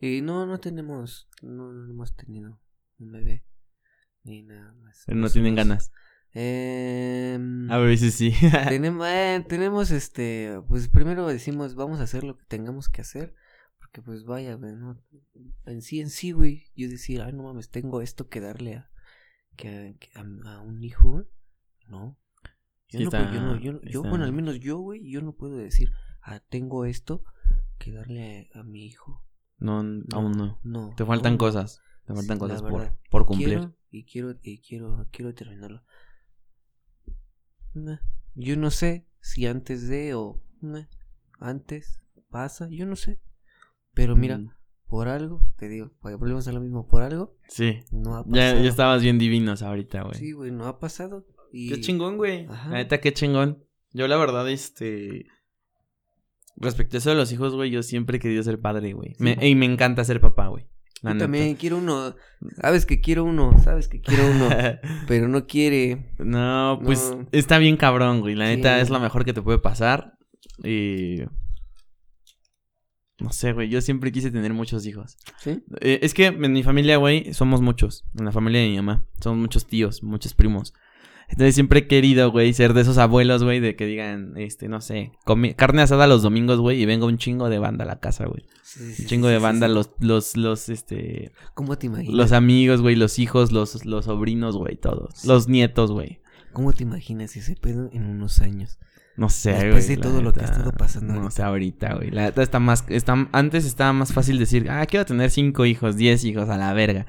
Y no, no tenemos, no, no hemos tenido un bebé. Ni nada más. No Somos- tienen ganas. Em, A veces sí. *laughs* tenemos, eh, tenemos este, pues primero decimos, vamos a hacer lo que tengamos que hacer. Porque pues vaya. En sí, en sí, güey, yo decir, ay, no mames, tengo esto que darle a, que, a, a un hijo. No. Yo Sí no, está- puedo- yo, no, yo, yo, bueno, al menos yo, güey, yo no puedo decir, ah, tengo esto que darle a, a mi hijo. No, aún no. No. Te faltan cosas. Te faltan Sí, cosas por, por cumplir. Quiero, y quiero, y quiero, quiero terminarlo. Nah, Yo no sé si antes de o antes pasa, yo no sé. Pero mira, Mm, por algo, te digo, volvemos a lo mismo, por algo, Sí. no ha Ya, pasado. ya estabas bien divinos ahorita, güey. Sí, güey, no ha pasado. Y... Qué chingón, güey. La neta, qué chingón. Yo, la verdad, este. Respecto a eso de los hijos, güey, yo siempre he querido ser padre, güey. Me- y me encanta ser papá, güey. La Yo neta. también quiero uno. Sabes que quiero uno, sabes que quiero uno, *laughs* pero no quiere. no, pues No. está bien cabrón, güey. La Sí. neta es lo mejor que te puede pasar. Y. No sé, güey. Yo siempre quise tener muchos hijos. ¿Sí? Eh, es que en mi familia, güey, somos muchos. En la familia de mi mamá. Somos muchos tíos, muchos primos. Entonces siempre he querido, güey, ser de esos abuelos, güey, de que digan, este, no sé, carne asada los domingos, güey, y venga un chingo de banda a la casa, güey. Sí, sí, Un chingo sí, de banda, los, los, los, este, ¿Cómo te imaginas? los amigos, güey, los hijos, los, los sobrinos, güey, todos. Los nietos, güey. ¿Cómo te imaginas ese pedo en unos años? No sé, güey. Después de todo lo que ha estado pasando No sé, ahorita, güey. La neta está más, está, antes estaba más fácil decir, ah, quiero tener cinco hijos, diez hijos, a la verga.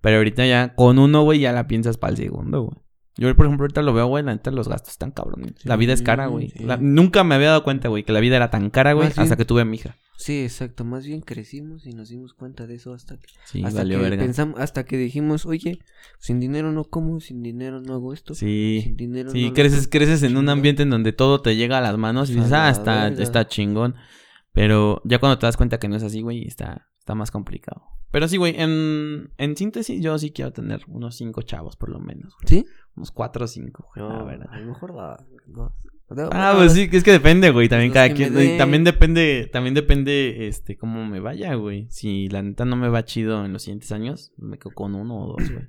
Pero ahorita ya, con uno, güey, ya la piensas para el segundo, güey. Yo, por ejemplo, ahorita lo veo, güey, la neta los gastos están cabrones. la vida es cara, güey. sí. La- Nunca me había dado cuenta, güey, que la vida era tan cara, güey, bien- hasta que tuve a mi hija. Sí, exacto. Más bien crecimos y nos dimos cuenta de eso hasta que, Sí, hasta valió que verga. pensamos, hasta que dijimos, oye, sin dinero no como, sin dinero no hago esto. Sí. Sin dinero Sí, no creces, otro". creces en un ambiente en donde todo te llega a las manos y dices, ah, está, verga. está chingón. Pero ya cuando te das cuenta que no es así, güey, está, está más complicado. Pero sí, güey, en, en síntesis, yo sí quiero tener unos cinco chavos, por lo menos. güey. ¿Sí? Unos cuatro o cinco, güey, la No, verdad. a lo mejor da, dos. Ah, pues sí, que es que depende, güey. También cada quien. También depende, también depende, este, cómo me vaya, güey. Si la neta no me va chido en los siguientes años, me quedo con uno o dos, güey.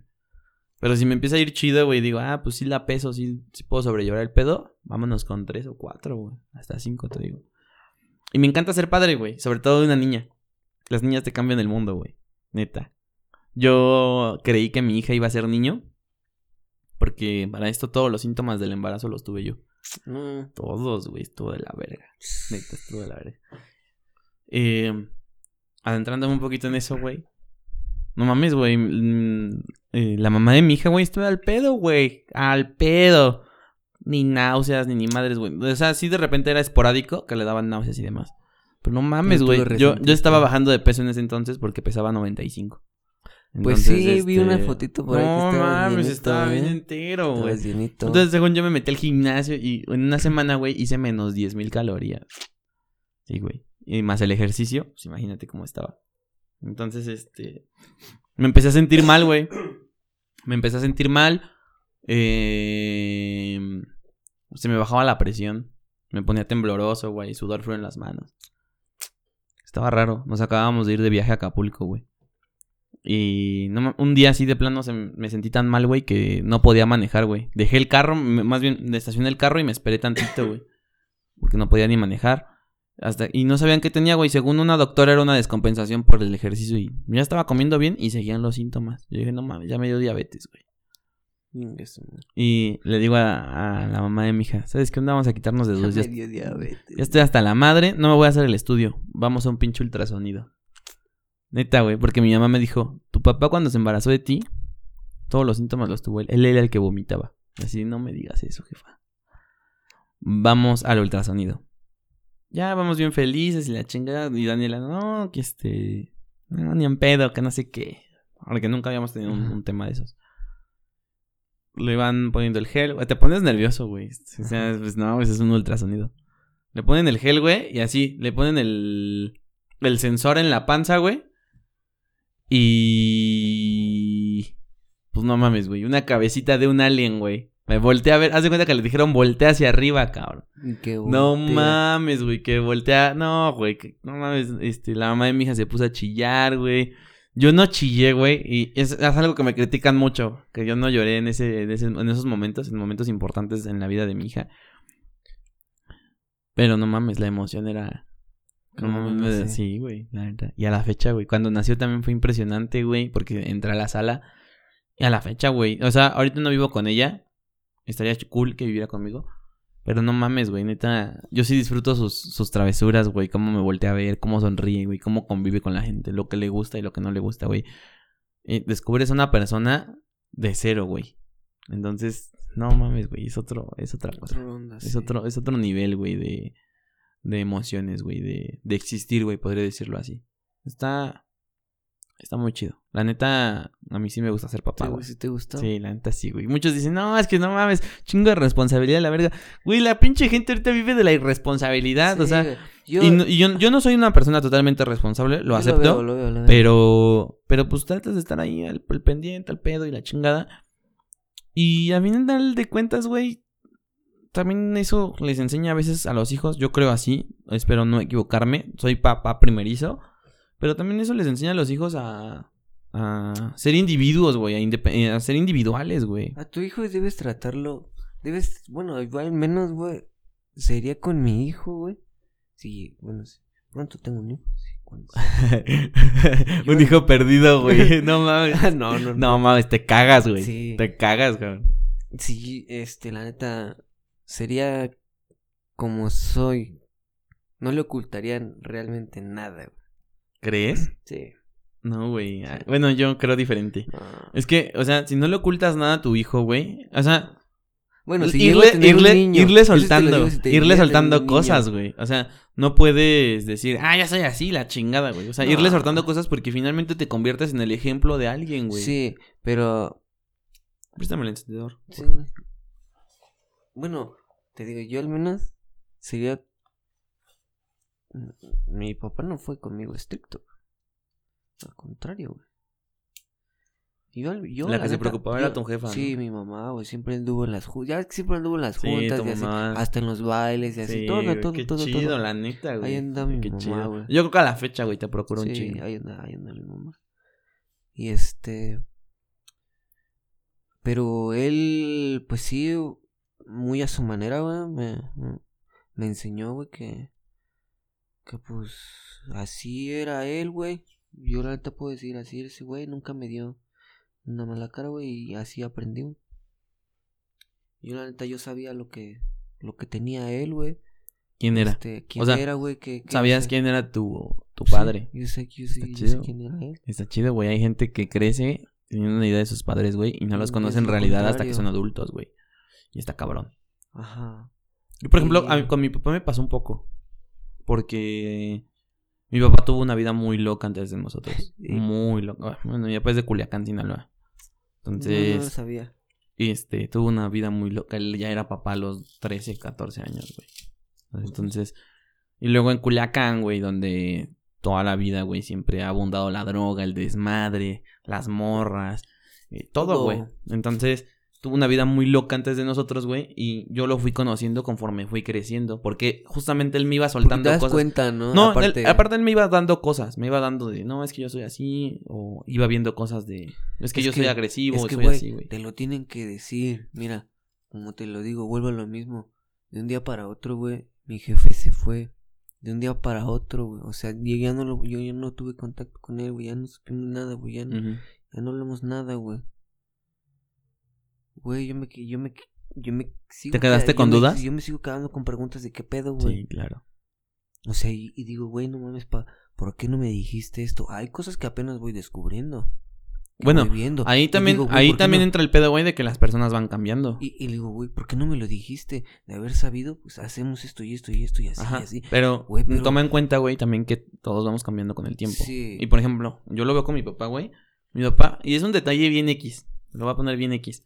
Pero si me empieza a ir chido, güey, digo, ah, pues sí la peso, sí, sí puedo sobrellevar el pedo, vámonos con tres o cuatro, güey. Hasta cinco, te digo. Y me encanta ser padre, güey. Sobre todo de una niña. Las niñas te cambian el mundo, güey. Neta. Yo creí que mi hija iba a ser niño. Porque para esto todos los síntomas del embarazo los tuve yo. No. Todos, güey, estuvo de la verga. Neta, estuvo de la verga. Eh, adentrándome un poquito en eso, güey. No mames, güey. mm, eh, la mamá de mi hija, güey, estuvo al pedo, güey. Al pedo. Ni náuseas, ni ni madres, güey. O sea, sí de repente era esporádico que le daban náuseas y demás. Pero no mames, güey. Yo, yo estaba bajando de peso en ese entonces porque pesaba 95. Pues sí, vi una este, fotito por ahí que No mames, estaba bien entero, güey. Entonces, según yo me metí al gimnasio y en una semana, güey, hice menos 10 mil calorías. Sí, güey. Y más el ejercicio, pues imagínate cómo estaba. Entonces, este. Me empecé a sentir mal, güey. Me empecé a sentir mal. Eh, se me bajaba la presión. Me ponía tembloroso, güey. Sudor frío en las manos. Estaba raro. Nos acabábamos de ir de viaje a Acapulco, güey. Y no, un día así de plano se me sentí tan mal, güey, que no podía manejar, güey. Dejé el carro, más bien estacioné el carro y me esperé tantito, güey. Porque no podía ni manejar. Hasta, y no sabían qué tenía, güey. Según una doctora era una descompensación por el ejercicio y ya estaba comiendo bien y seguían los síntomas. Yo dije, no mames, ya me dio diabetes, güey. Y le digo a, a la mamá de mi hija, ¿sabes qué onda? Vamos a quitarnos de dudas. Ya, me dio diabetes. ya estoy hasta la madre, no me voy a hacer el estudio. Vamos a un pinche ultrasonido. Neta, güey, porque mi mamá me dijo, tu papá cuando se embarazó de ti, todos los síntomas los tuvo él. Él era el que vomitaba. Así, no me digas eso, jefa. Vamos al ultrasonido. Ya vamos bien felices y la chingada. Y Daniela, no, que este. No, ni en pedo, que no sé qué. Porque nunca habíamos tenido un, tema de esos. Le van poniendo el gel. güey, Te pones nervioso, güey. O sea, pues no, pues es un ultrasonido. Le ponen el gel, güey, y así. Le ponen el. El sensor en la panza, güey. Y. Pues no mames, güey. Una cabecita de un alien, güey. Me volteé a ver. Haz de cuenta que le dijeron voltea hacia arriba, cabrón. Qué No mames, güey, que voltea. No, güey, que no mames. Este, la mamá de mi hija se puso a chillar, güey. Yo no chillé, güey. Y es, es algo que me critican mucho. Que yo no lloré en, ese, en, ese- en esos momentos, en momentos importantes en la vida de mi hija. Pero no mames, la emoción era. No No, mames, no me- sé. sí, güey, la neta. Y a la fecha, güey. Cuando nació también fue impresionante, güey. Porque entré a la sala. Y a la fecha, güey. O sea, ahorita no vivo con ella. Estaría cool que viviera conmigo. Pero no mames, güey, neta. Yo sí disfruto sus, sus travesuras, güey. Cómo me voltea a ver, cómo sonríe, güey. Cómo convive con la gente. Lo que le gusta y lo que no le gusta, güey. Descubres una persona de cero, güey. Entonces, no mames, güey. Es otro, es otra cosa. Onda, Es sí. otro, es otro nivel, güey, de, de emociones, güey. De, de existir, güey, podría decirlo así. Está. Está muy chido. La neta, a mí sí me gusta ser papá, Sí, güey. ¿sí te gustó? Sí, la neta sí, güey. Muchos dicen, no, es que no mames, chingo de responsabilidad la verga. Güey, la pinche gente ahorita vive de la irresponsabilidad, o sea. yo, y, no- y yo, yo no soy una persona totalmente responsable, lo yo acepto. veo, lo veo, lo veo. Pero, pero pues tratas de estar ahí al, al pendiente, al pedo y la chingada. Y a final de cuentas, güey, también eso les enseña a veces a los hijos, yo creo así, espero no equivocarme, soy papá primerizo, pero también eso les enseña a los hijos a, a ser individuos, güey, a, ser individuales, güey. A tu hijo debes tratarlo. Debes, bueno, igual menos, güey. Sería con mi hijo, güey. Sí, bueno, sí. Pronto tengo un hijo. Sí, *laughs* Un hijo perdido, güey, *laughs* no mames. *laughs* no, no, No mames, te cagas, güey. Sí. Te cagas, güey. Sí, este, la neta, sería como soy. No le ocultarían realmente nada, güey. ¿Crees? *clears throat* Sí. No, güey. Ah, Bueno, yo creo diferente. No. Es que, o sea, si no le ocultas nada a tu hijo, güey. O sea, Bueno, si irle, a tener un irle, niño, irle soltando. si irle soltando cosas, güey. O sea, no puedes decir, ah, ya soy así, la chingada, güey. O sea, irle soltando cosas porque finalmente te conviertes en el ejemplo de alguien, güey. Sí, pero Préstame el encendedor. Sí. Bueno, te digo, yo al menos sería. Mi papá no fue conmigo estricto. Al contrario, güey. Yo, al- yo, La que se preocupaba yo- era tu jefa, Sí, ¿no? mi mamá, güey. Siempre anduvo en las juntas. Ya siempre anduvo en las juntas y así. Hasta en los bailes y así. Sí, todo, todo, qué todo, chido, todo. la neta, güey. Ahí anda mi Qué mamá, chido. güey. Yo creo que a la fecha, güey, te procuro un Sí, chingo. ahí anda, ahí anda mi mamá. Y este. Pero él, pues sí, muy a su manera, güey, me, me, me enseñó, güey, que. Que pues. Así era él, güey. Yo la neta puedo decir, así era ese güey, nunca me dio una mala cara, güey, y así aprendí. Yo la neta, yo sabía lo que. Lo que tenía él, güey. ¿Quién era? Este, quién sea, era, güey, que. que ¿Sabías quién era tu, tu Sí, padre? yo sé, yo sé, yo sé quién era él. Está chido, güey. Hay gente que crece teniendo una idea de sus padres, güey, y no los Mm, conoce en realidad hasta que son adultos, güey. Y está cabrón. Ajá. Yo, por ejemplo, a mí- con mi papá me pasó un poco. Porque mi papá tuvo una vida muy loca antes de nosotros. *laughs* Sí. Muy loca. Bueno, mi papá es de Culiacán, Sinaloa. No, no lo Entonces, sabía. este, tuvo una vida muy loca. Él ya era papá a los 13, 14 años, güey. Entonces, y luego en Culiacán, güey, donde toda la vida, güey, siempre ha abundado la droga, el desmadre, las morras, eh, todo, Todo. güey. Entonces, tuvo una vida muy loca antes de nosotros, güey, y yo lo fui conociendo conforme fui creciendo, porque justamente él me iba soltando te das cosas. cuenta, ¿no? No, aparte, él- aparte él me iba dando cosas, me iba dando de, no, es que yo soy así, o iba viendo cosas de, es que Es yo soy agresivo, es que, soy así, güey. te lo tienen que decir. Mira, como te lo digo, vuelvo a lo mismo. De un día para otro, güey, mi jefe se fue. De un día para otro, güey. O sea, yo ya no lo, yo ya no tuve contacto con él, güey. Ya no supimos nada, güey. Ya, no- ya no hablamos nada, güey. Güey, yo me, yo me, yo me sigo. ¿Te quedaste queda- con yo me- dudas? yo me sigo quedando con preguntas de qué pedo, güey. Sí, claro. O sea, y, y digo, güey, no mames, pa, ¿por qué no me dijiste esto? Hay cosas que apenas voy descubriendo. Bueno, viendo. Ahí también, digo, ahí ¿por qué también no? entra el pedo, güey, de que las personas van cambiando. Y, y le digo, güey, ¿por qué no me lo dijiste? De haber sabido, pues hacemos esto y esto y esto y así Ajá. y así. Pero, Güey, pero- toma en cuenta, güey, también que todos vamos cambiando con el tiempo. Sí. Y por ejemplo, yo lo veo con mi papá, güey. Mi papá, y es un detalle bien X. Lo voy a poner bien X.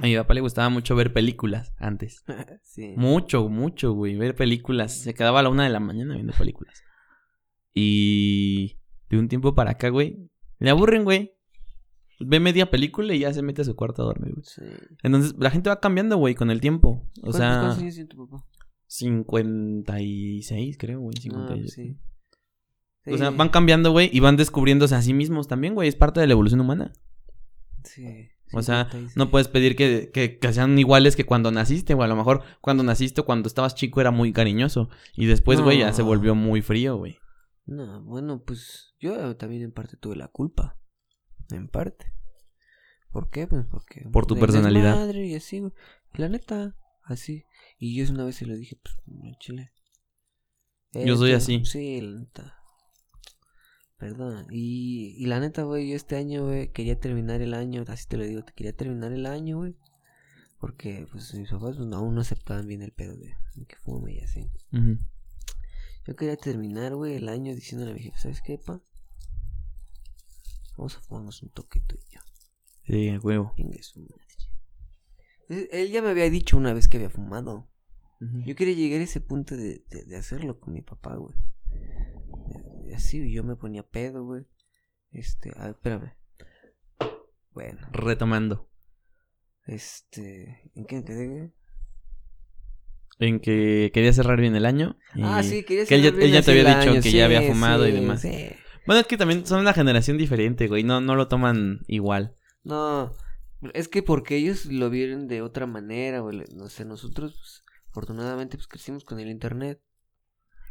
A mi papá le gustaba mucho ver películas antes. *laughs* sí. Mucho, mucho, güey. Ver películas. Se quedaba a la una de la mañana viendo películas. Y de un tiempo para acá, güey. Le aburren, güey. Ve media película y ya se mete a su cuarto a dormir, güey. Sí. Entonces, la gente va cambiando, güey, con el tiempo. O ¿Cuántos- sea, ¿Cuántos años tiene tu papá? 56, creo, güey. Ah, 56. sí. O sea, Sí, van cambiando, güey, y van descubriéndose a sí mismos también, güey. Es parte de la evolución humana. Sí. O sea, 56. no puedes pedir que, que, que sean iguales que cuando naciste, güey. A lo mejor cuando naciste o cuando estabas chico era muy cariñoso. Y después, güey, ya se volvió muy frío, güey. No, bueno, pues yo también en parte tuve la culpa. En parte. ¿Por qué? Pues porque... Por tu personalidad. desmadre y así, güey. La neta, Así. Y yo una vez se lo dije, pues, no, chile. Yo soy Este, así. Sí, la neta. Perdón. Y, y la neta, güey, yo este año, güey, quería terminar el año, así te lo digo, te quería terminar el año, güey. Porque, pues, mis papás pues, aún no aceptaban bien el pedo de, de que fume y así. Yo quería terminar, güey, el año diciéndole a mi jefe, ¿sabes qué, pa? Vamos a fumarnos un toquito y yo. Sí, a huevo. Él- ya me había dicho una vez que había fumado. Yo quería llegar a ese punto de, de, de hacerlo con mi papá, güey. Así, yo me ponía pedo, güey. Este, a ver, espérame. Bueno, Retomando. este, ¿en qué quedé, güey? En que quería cerrar bien el año. y Ah, sí, quería Que él ya, cerrar él bien ya te había dicho año, que sí, ya había fumado y demás. sí. Bueno, es que también son una generación diferente, güey. No, no lo toman igual. No, es que porque ellos lo vieron de otra manera, güey. No sé, nosotros, pues, afortunadamente, pues crecimos con el internet.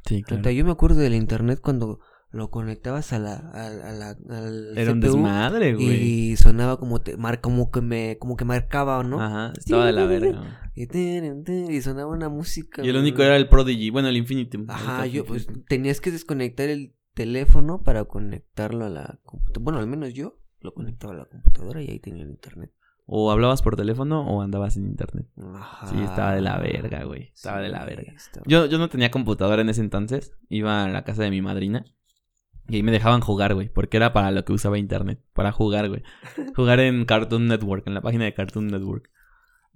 Sí, yo me acuerdo del internet cuando lo conectabas a la, a, a la, al Era un desmadre, güey. y sonaba como te, mar, como que me, como que marcaba, ¿no? Ajá, estaba de la verga. Y, sonaba una música. Y el único era el Prodigy. Bueno, el Infinitum. Ajá, El yo pues tenías que desconectar el teléfono para conectarlo a la computadora. Bueno, al menos yo lo conectaba a la computadora y ahí tenía el internet. O hablabas por teléfono o andabas en internet. Ajá. Sí, estaba de la verga, güey. Estaba de la verga. estaba- Yo, yo no tenía computadora en ese entonces. Iba a la casa de mi madrina. Y ahí me dejaban jugar, güey. Porque era para lo que usaba internet. Para jugar, güey. *laughs* Jugar en Cartoon Network. En la página de Cartoon Network.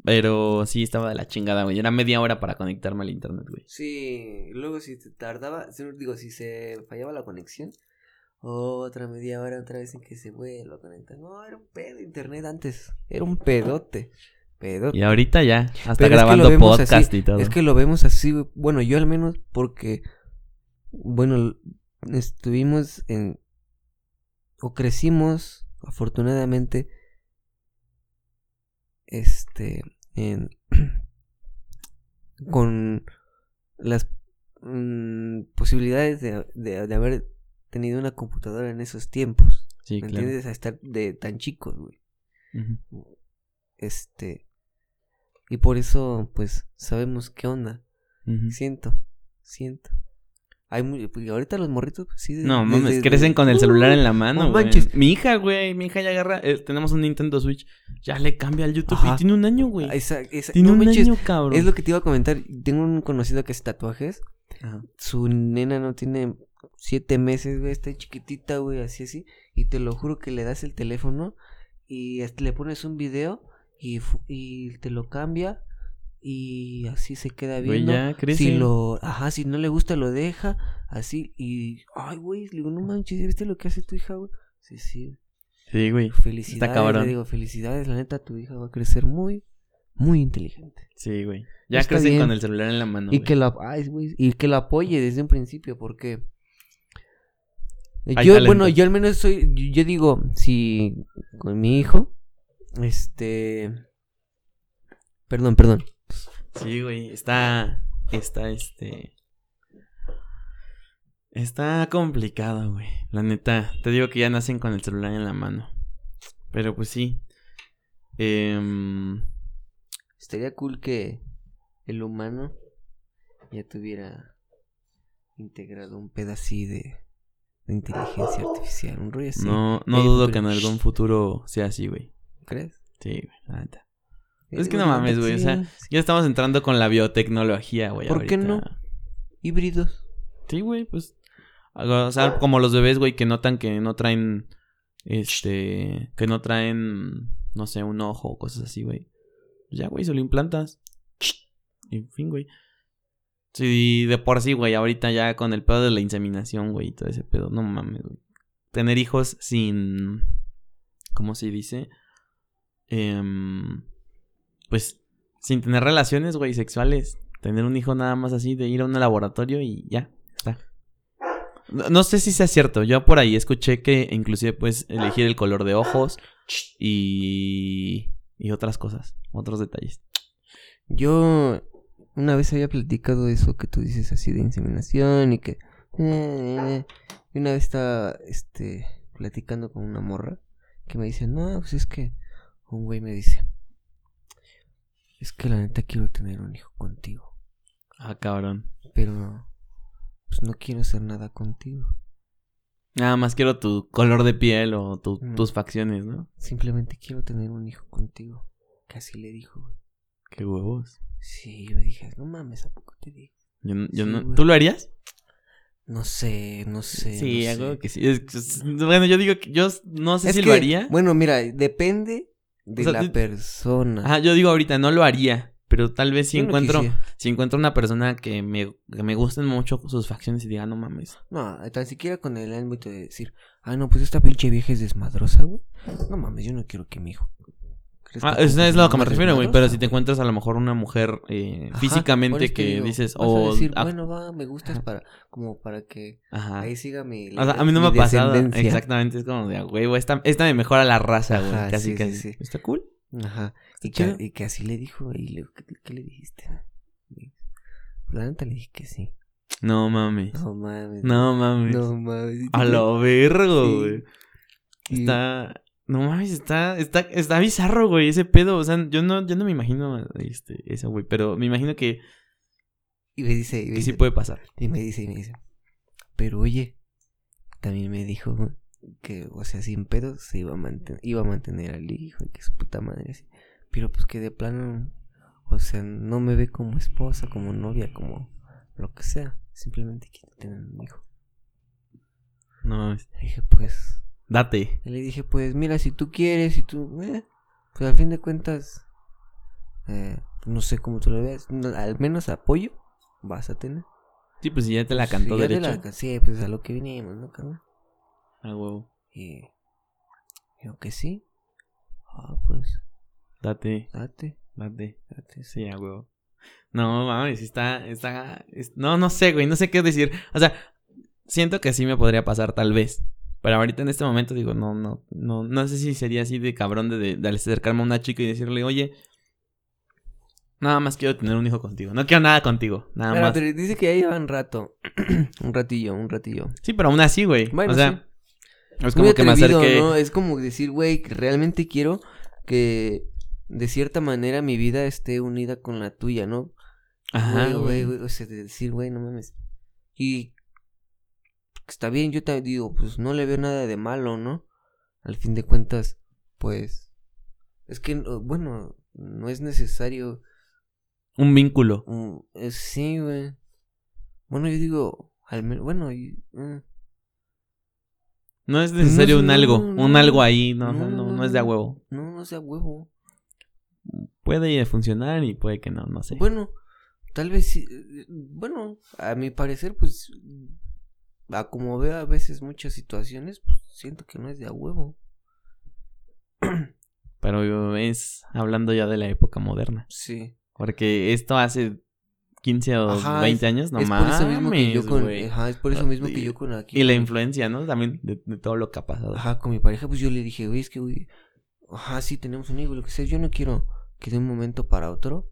Pero sí, estaba de la chingada, güey. Era media hora para conectarme al internet, güey. Sí, luego si te tardaba, digo, si se fallaba la conexión, otra media hora otra vez en que se vuelva a conectar. No, era un pedo internet antes, era un pedote, pedote. Y ahorita ya. Hasta Pero es que grabando lo podcast así, y todo. Es que lo vemos así, bueno, yo al menos porque, bueno, estuvimos en, o crecimos, afortunadamente, este, en, *clears throat* con las mm, posibilidades de, de, de haber tenido una computadora en esos tiempos. Sí, ¿Me claro. entiendes? A estar de tan chicos, güey. Este. Y por eso, pues, sabemos qué onda. Siento, siento. Hay muy, ahorita los morritos, pues sí. No, desde- mames, crecen con el celular en la mano, no güey. Mi hija, güey, mi hija ya agarra, eh, tenemos un Nintendo Switch, ya le cambia al YouTube Ajá. y tiene un año, güey. Esa- esa- Tiene no un manches, año, cabrón. Es lo que te iba a comentar. Tengo un conocido que hace tatuajes. Ajá. Su nena no tiene siete meses, güey. Está chiquitita, güey, así, así. Y te lo juro que le das el teléfono y le pones un video y, y te lo cambia y así se queda Güey, viendo. ya crece. Si lo, ajá, si no le gusta lo deja, así, y, ay, güey, le digo, no manches, ¿ya ¿viste lo que hace tu hija, güey? Sí, sí, Sí, güey. felicidades, cabrón. le digo, felicidades, la neta, tu hija va a crecer muy, muy inteligente. Sí, güey. Ya Está bien. con el celular en la mano, y güey. que lo, ay, güey, y que lo apoye desde un principio, porque yo, talento. bueno, yo al menos soy, yo, yo digo, si con mi hijo, este, perdón, perdón, Sí, güey. Está. Está este. Está complicado, güey. La neta. Te digo que ya nacen con el celular en la mano. Pero pues sí. Em, estaría cool que el humano ya tuviera integrado un pedacito de, de inteligencia artificial, un rollo así. no no dudo que en algún futuro sea así, güey. ¿Crees? Sí, güey. La neta. Eh, Es que no mames, güey. O sea, ya estamos entrando con la biotecnología, güey. ¿Por qué no? híbridos. Sí, güey, pues. O sea, como los bebés, güey, que notan que no traen. Este. Que no traen. No sé, un ojo o cosas así, güey. Pues Ya, güey, se lo implantas. En fin, güey. Sí, de por sí, güey. Ahorita ya con el pedo de la inseminación, güey, y todo ese pedo. No mames, güey. Tener hijos sin. ¿Cómo se dice? Em, pues. Sin tener relaciones, güey, sexuales. Tener un hijo nada más así de ir a un laboratorio y ya, está. No, no sé si sea cierto. Yo por ahí escuché que inclusive puedes elegir el color de ojos y, y otras cosas, otros detalles. Yo una vez había platicado eso que tú dices así de inseminación y que... eh, y una vez estaba este, platicando con una morra que me dice, no, pues es que un güey me dice, Es que la neta quiero tener un hijo contigo. Ah, cabrón. Pero pues no quiero hacer nada contigo. Nada más quiero tu color de piel o tu- Mm. tus facciones, ¿no? Simplemente quiero tener un hijo contigo. Casi le dijo, güey. Qué huevos. Sí, yo dije, no mames, ¿a poco te digo? Yo, no- yo Sí, no- güey. ¿Tú lo harías? No sé, no sé. sí, no algo sé. que sí. Es- es- bueno, yo digo que yo no sé Es si que, lo haría. Bueno, mira, depende de O sea, la persona. Ajá, yo digo ahorita, no lo haría. Pero tal vez si Yo encuentro, si encuentro una persona que me, que me gusten mucho sus facciones y diga, no mames. No, tan siquiera con el ámbito de decir, ah, no, pues esta pinche vieja es desmadrosa, güey. No mames, yo no quiero que mi hijo. Ah, es una lo que me refiero, güey. Pero si te encuentras a lo mejor una mujer eh, Ajá, físicamente eso te que digo, dices, o. decir, ah, bueno, va, me gustas Ajá. para, como para que ajá. ahí siga mi. O sea, a mí no me ha pasado. Exactamente, es como de, "Ah, güey, esta, esta me mejora la raza, güey. Casi, sí, casi. sí, sí. Está cool. Ajá. Y que, y que así le dijo, y le, ¿qué, qué le dijiste? La neta le dije que sí. No mames. No mames. No mames. No mames. A lo vergo, güey. Está. No mames, está, está, está bizarro, güey, ese pedo. O sea, yo no, yo no me imagino este, eso, güey. Pero me imagino que, Y me dice, y me que sí dice- puede pasar. Y me dice, y me dice, pero oye, también me dijo que, o sea, sin pedos se iba a mantener, iba a mantener al hijo y que su puta madre así. Pero pues que de plano, o sea, no me ve como esposa, como novia, como lo que sea. Simplemente quiere tener un hijo. No mames. Dije, pues, Date. y le dije, pues, mira, si tú quieres, si tú, eh, pues al fin de cuentas, eh, no sé cómo tú lo veas, al menos apoyo vas a tener. Sí, pues si ya te la Pues, cantó derecho. la- sí, pues a lo que vinimos, ¿no, carnal? Ah, huevo. Y yo que sí. Ah, pues, Date, date, date. date. Sí, a huevo. No, mames, está, está, es- no, no sé, güey, no sé qué decir. O sea, siento que sí me podría pasar, tal vez. Pero ahorita en este momento digo, no, no, no, no sé si sería así de cabrón de, de, de acercarme a una chica y decirle, oye, nada más quiero tener un hijo contigo. No quiero nada contigo, nada más. pero dice que ya llevan rato. *clears throat* un ratillo, un ratillo. Sí, pero aún así, güey. Bueno, o sea, es Muy como que me acerqué. ¿no? Es como decir, güey, que realmente quiero que de cierta manera mi vida esté unida con la tuya, ¿no? Ajá, Güey, güey, güey. güey, o sea, de decir, güey, no mames. Y está bien, yo te digo, pues no le veo nada de malo, ¿no? Al fin de cuentas, pues es que, no- bueno, no es necesario Un vínculo. eh, sí, güey. Bueno, yo digo, al menos, bueno, y, mm, No es necesario No, un algo, no, un no. algo ahí, no, no, No, es de a huevo. no, no sea huevo. Puede funcionar y puede que no, no sé. Bueno, tal vez sí. eh, Bueno, a mi parecer, pues. A como veo a veces muchas situaciones, pues siento que no es de a huevo. *clears throat* Pero es hablando ya de la época moderna. Sí. Porque esto hace 15 o Ajá, 20 años, no es por eso mismo que yo con. güey. Ajá, es por eso mismo que yo con aquí. Y la influencia, ¿no? También de, de todo lo que ha pasado. Ajá, con mi pareja, pues yo le dije, güey, es que, güey. Ajá, sí, tenemos un hijo, lo que sea. Yo no quiero que de un momento para otro.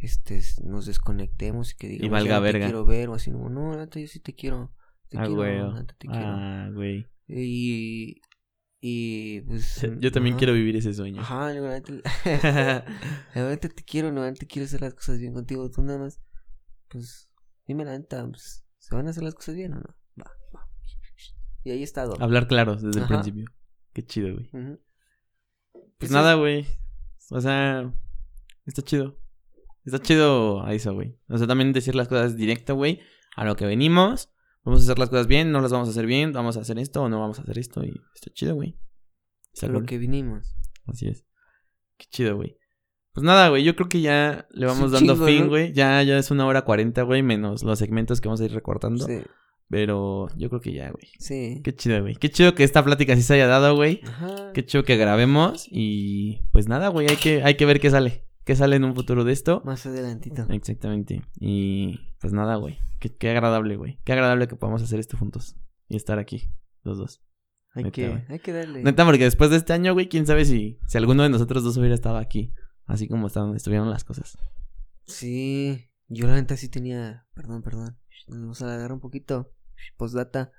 Este, nos desconectemos y que digamos, valga ya no verga. te quiero ver o así, no, no, yo sí te quiero, te Ah, quiero, güey. te quiero. Ah, güey. Y, y pues. Yo también quiero vivir ese sueño. Ajá, neta, la neta te quiero, la neta quiero hacer las cosas bien contigo. Tú nada más, pues, dime la neta, pues, ¿se van a hacer las cosas bien o no? Va, va. Y ahí he estado. Hablar claro desde el principio. Qué chido, güey. Pues Eso nada, es- güey. O sea, está chido. Está chido a eso, güey. O sea, también decir las cosas directo, güey. A lo que venimos. Vamos a hacer las cosas bien, no las vamos a hacer bien. Vamos a hacer esto o no vamos a hacer esto. Y está chido, güey. Está lo cool. que vinimos. Así es. Qué chido, güey. Pues nada, güey. Yo creo que ya le vamos dando chingo, fin, ¿no? güey. Ya, ya es una hora cuarenta, güey. Menos los segmentos que vamos a ir recortando. Sí, Pero yo creo que ya, güey. sí. Qué chido, güey. Qué chido que esta plática sí se haya dado, güey. Ajá. Qué chido que grabemos y pues nada, güey, hay que, hay que ver qué sale. ¿Qué sale en un futuro de esto? Más adelantito. Exactamente. Y pues nada, güey. Qué, qué agradable, güey. Qué agradable que podamos hacer esto juntos. Y estar aquí, los dos. Hay neta, que, hay que darle. Neta, porque después de este año, güey, quién sabe si, si alguno de nosotros dos hubiera estado aquí. Así como estaban, estuvieron las cosas. Sí, yo la neta sí tenía, perdón, perdón, nos agarra un poquito, postdata,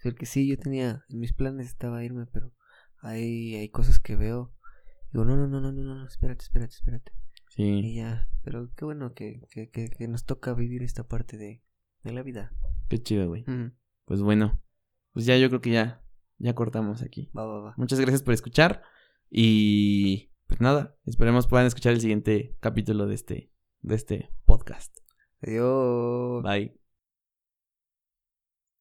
porque sí, yo tenía, en mis planes estaba irme, pero hay, hay cosas que veo, digo, no, no, no, no, no, no, espérate, espérate, espérate, Y Sí, ya, pero qué bueno que, que, que, que nos toca vivir esta parte de, de la vida. qué chido, güey. Pues bueno, pues ya yo creo que ya, ya cortamos aquí. Va, va, va. Muchas gracias por escuchar y pues nada, esperemos puedan escuchar el siguiente capítulo de este, de este podcast. Adiós. Bye.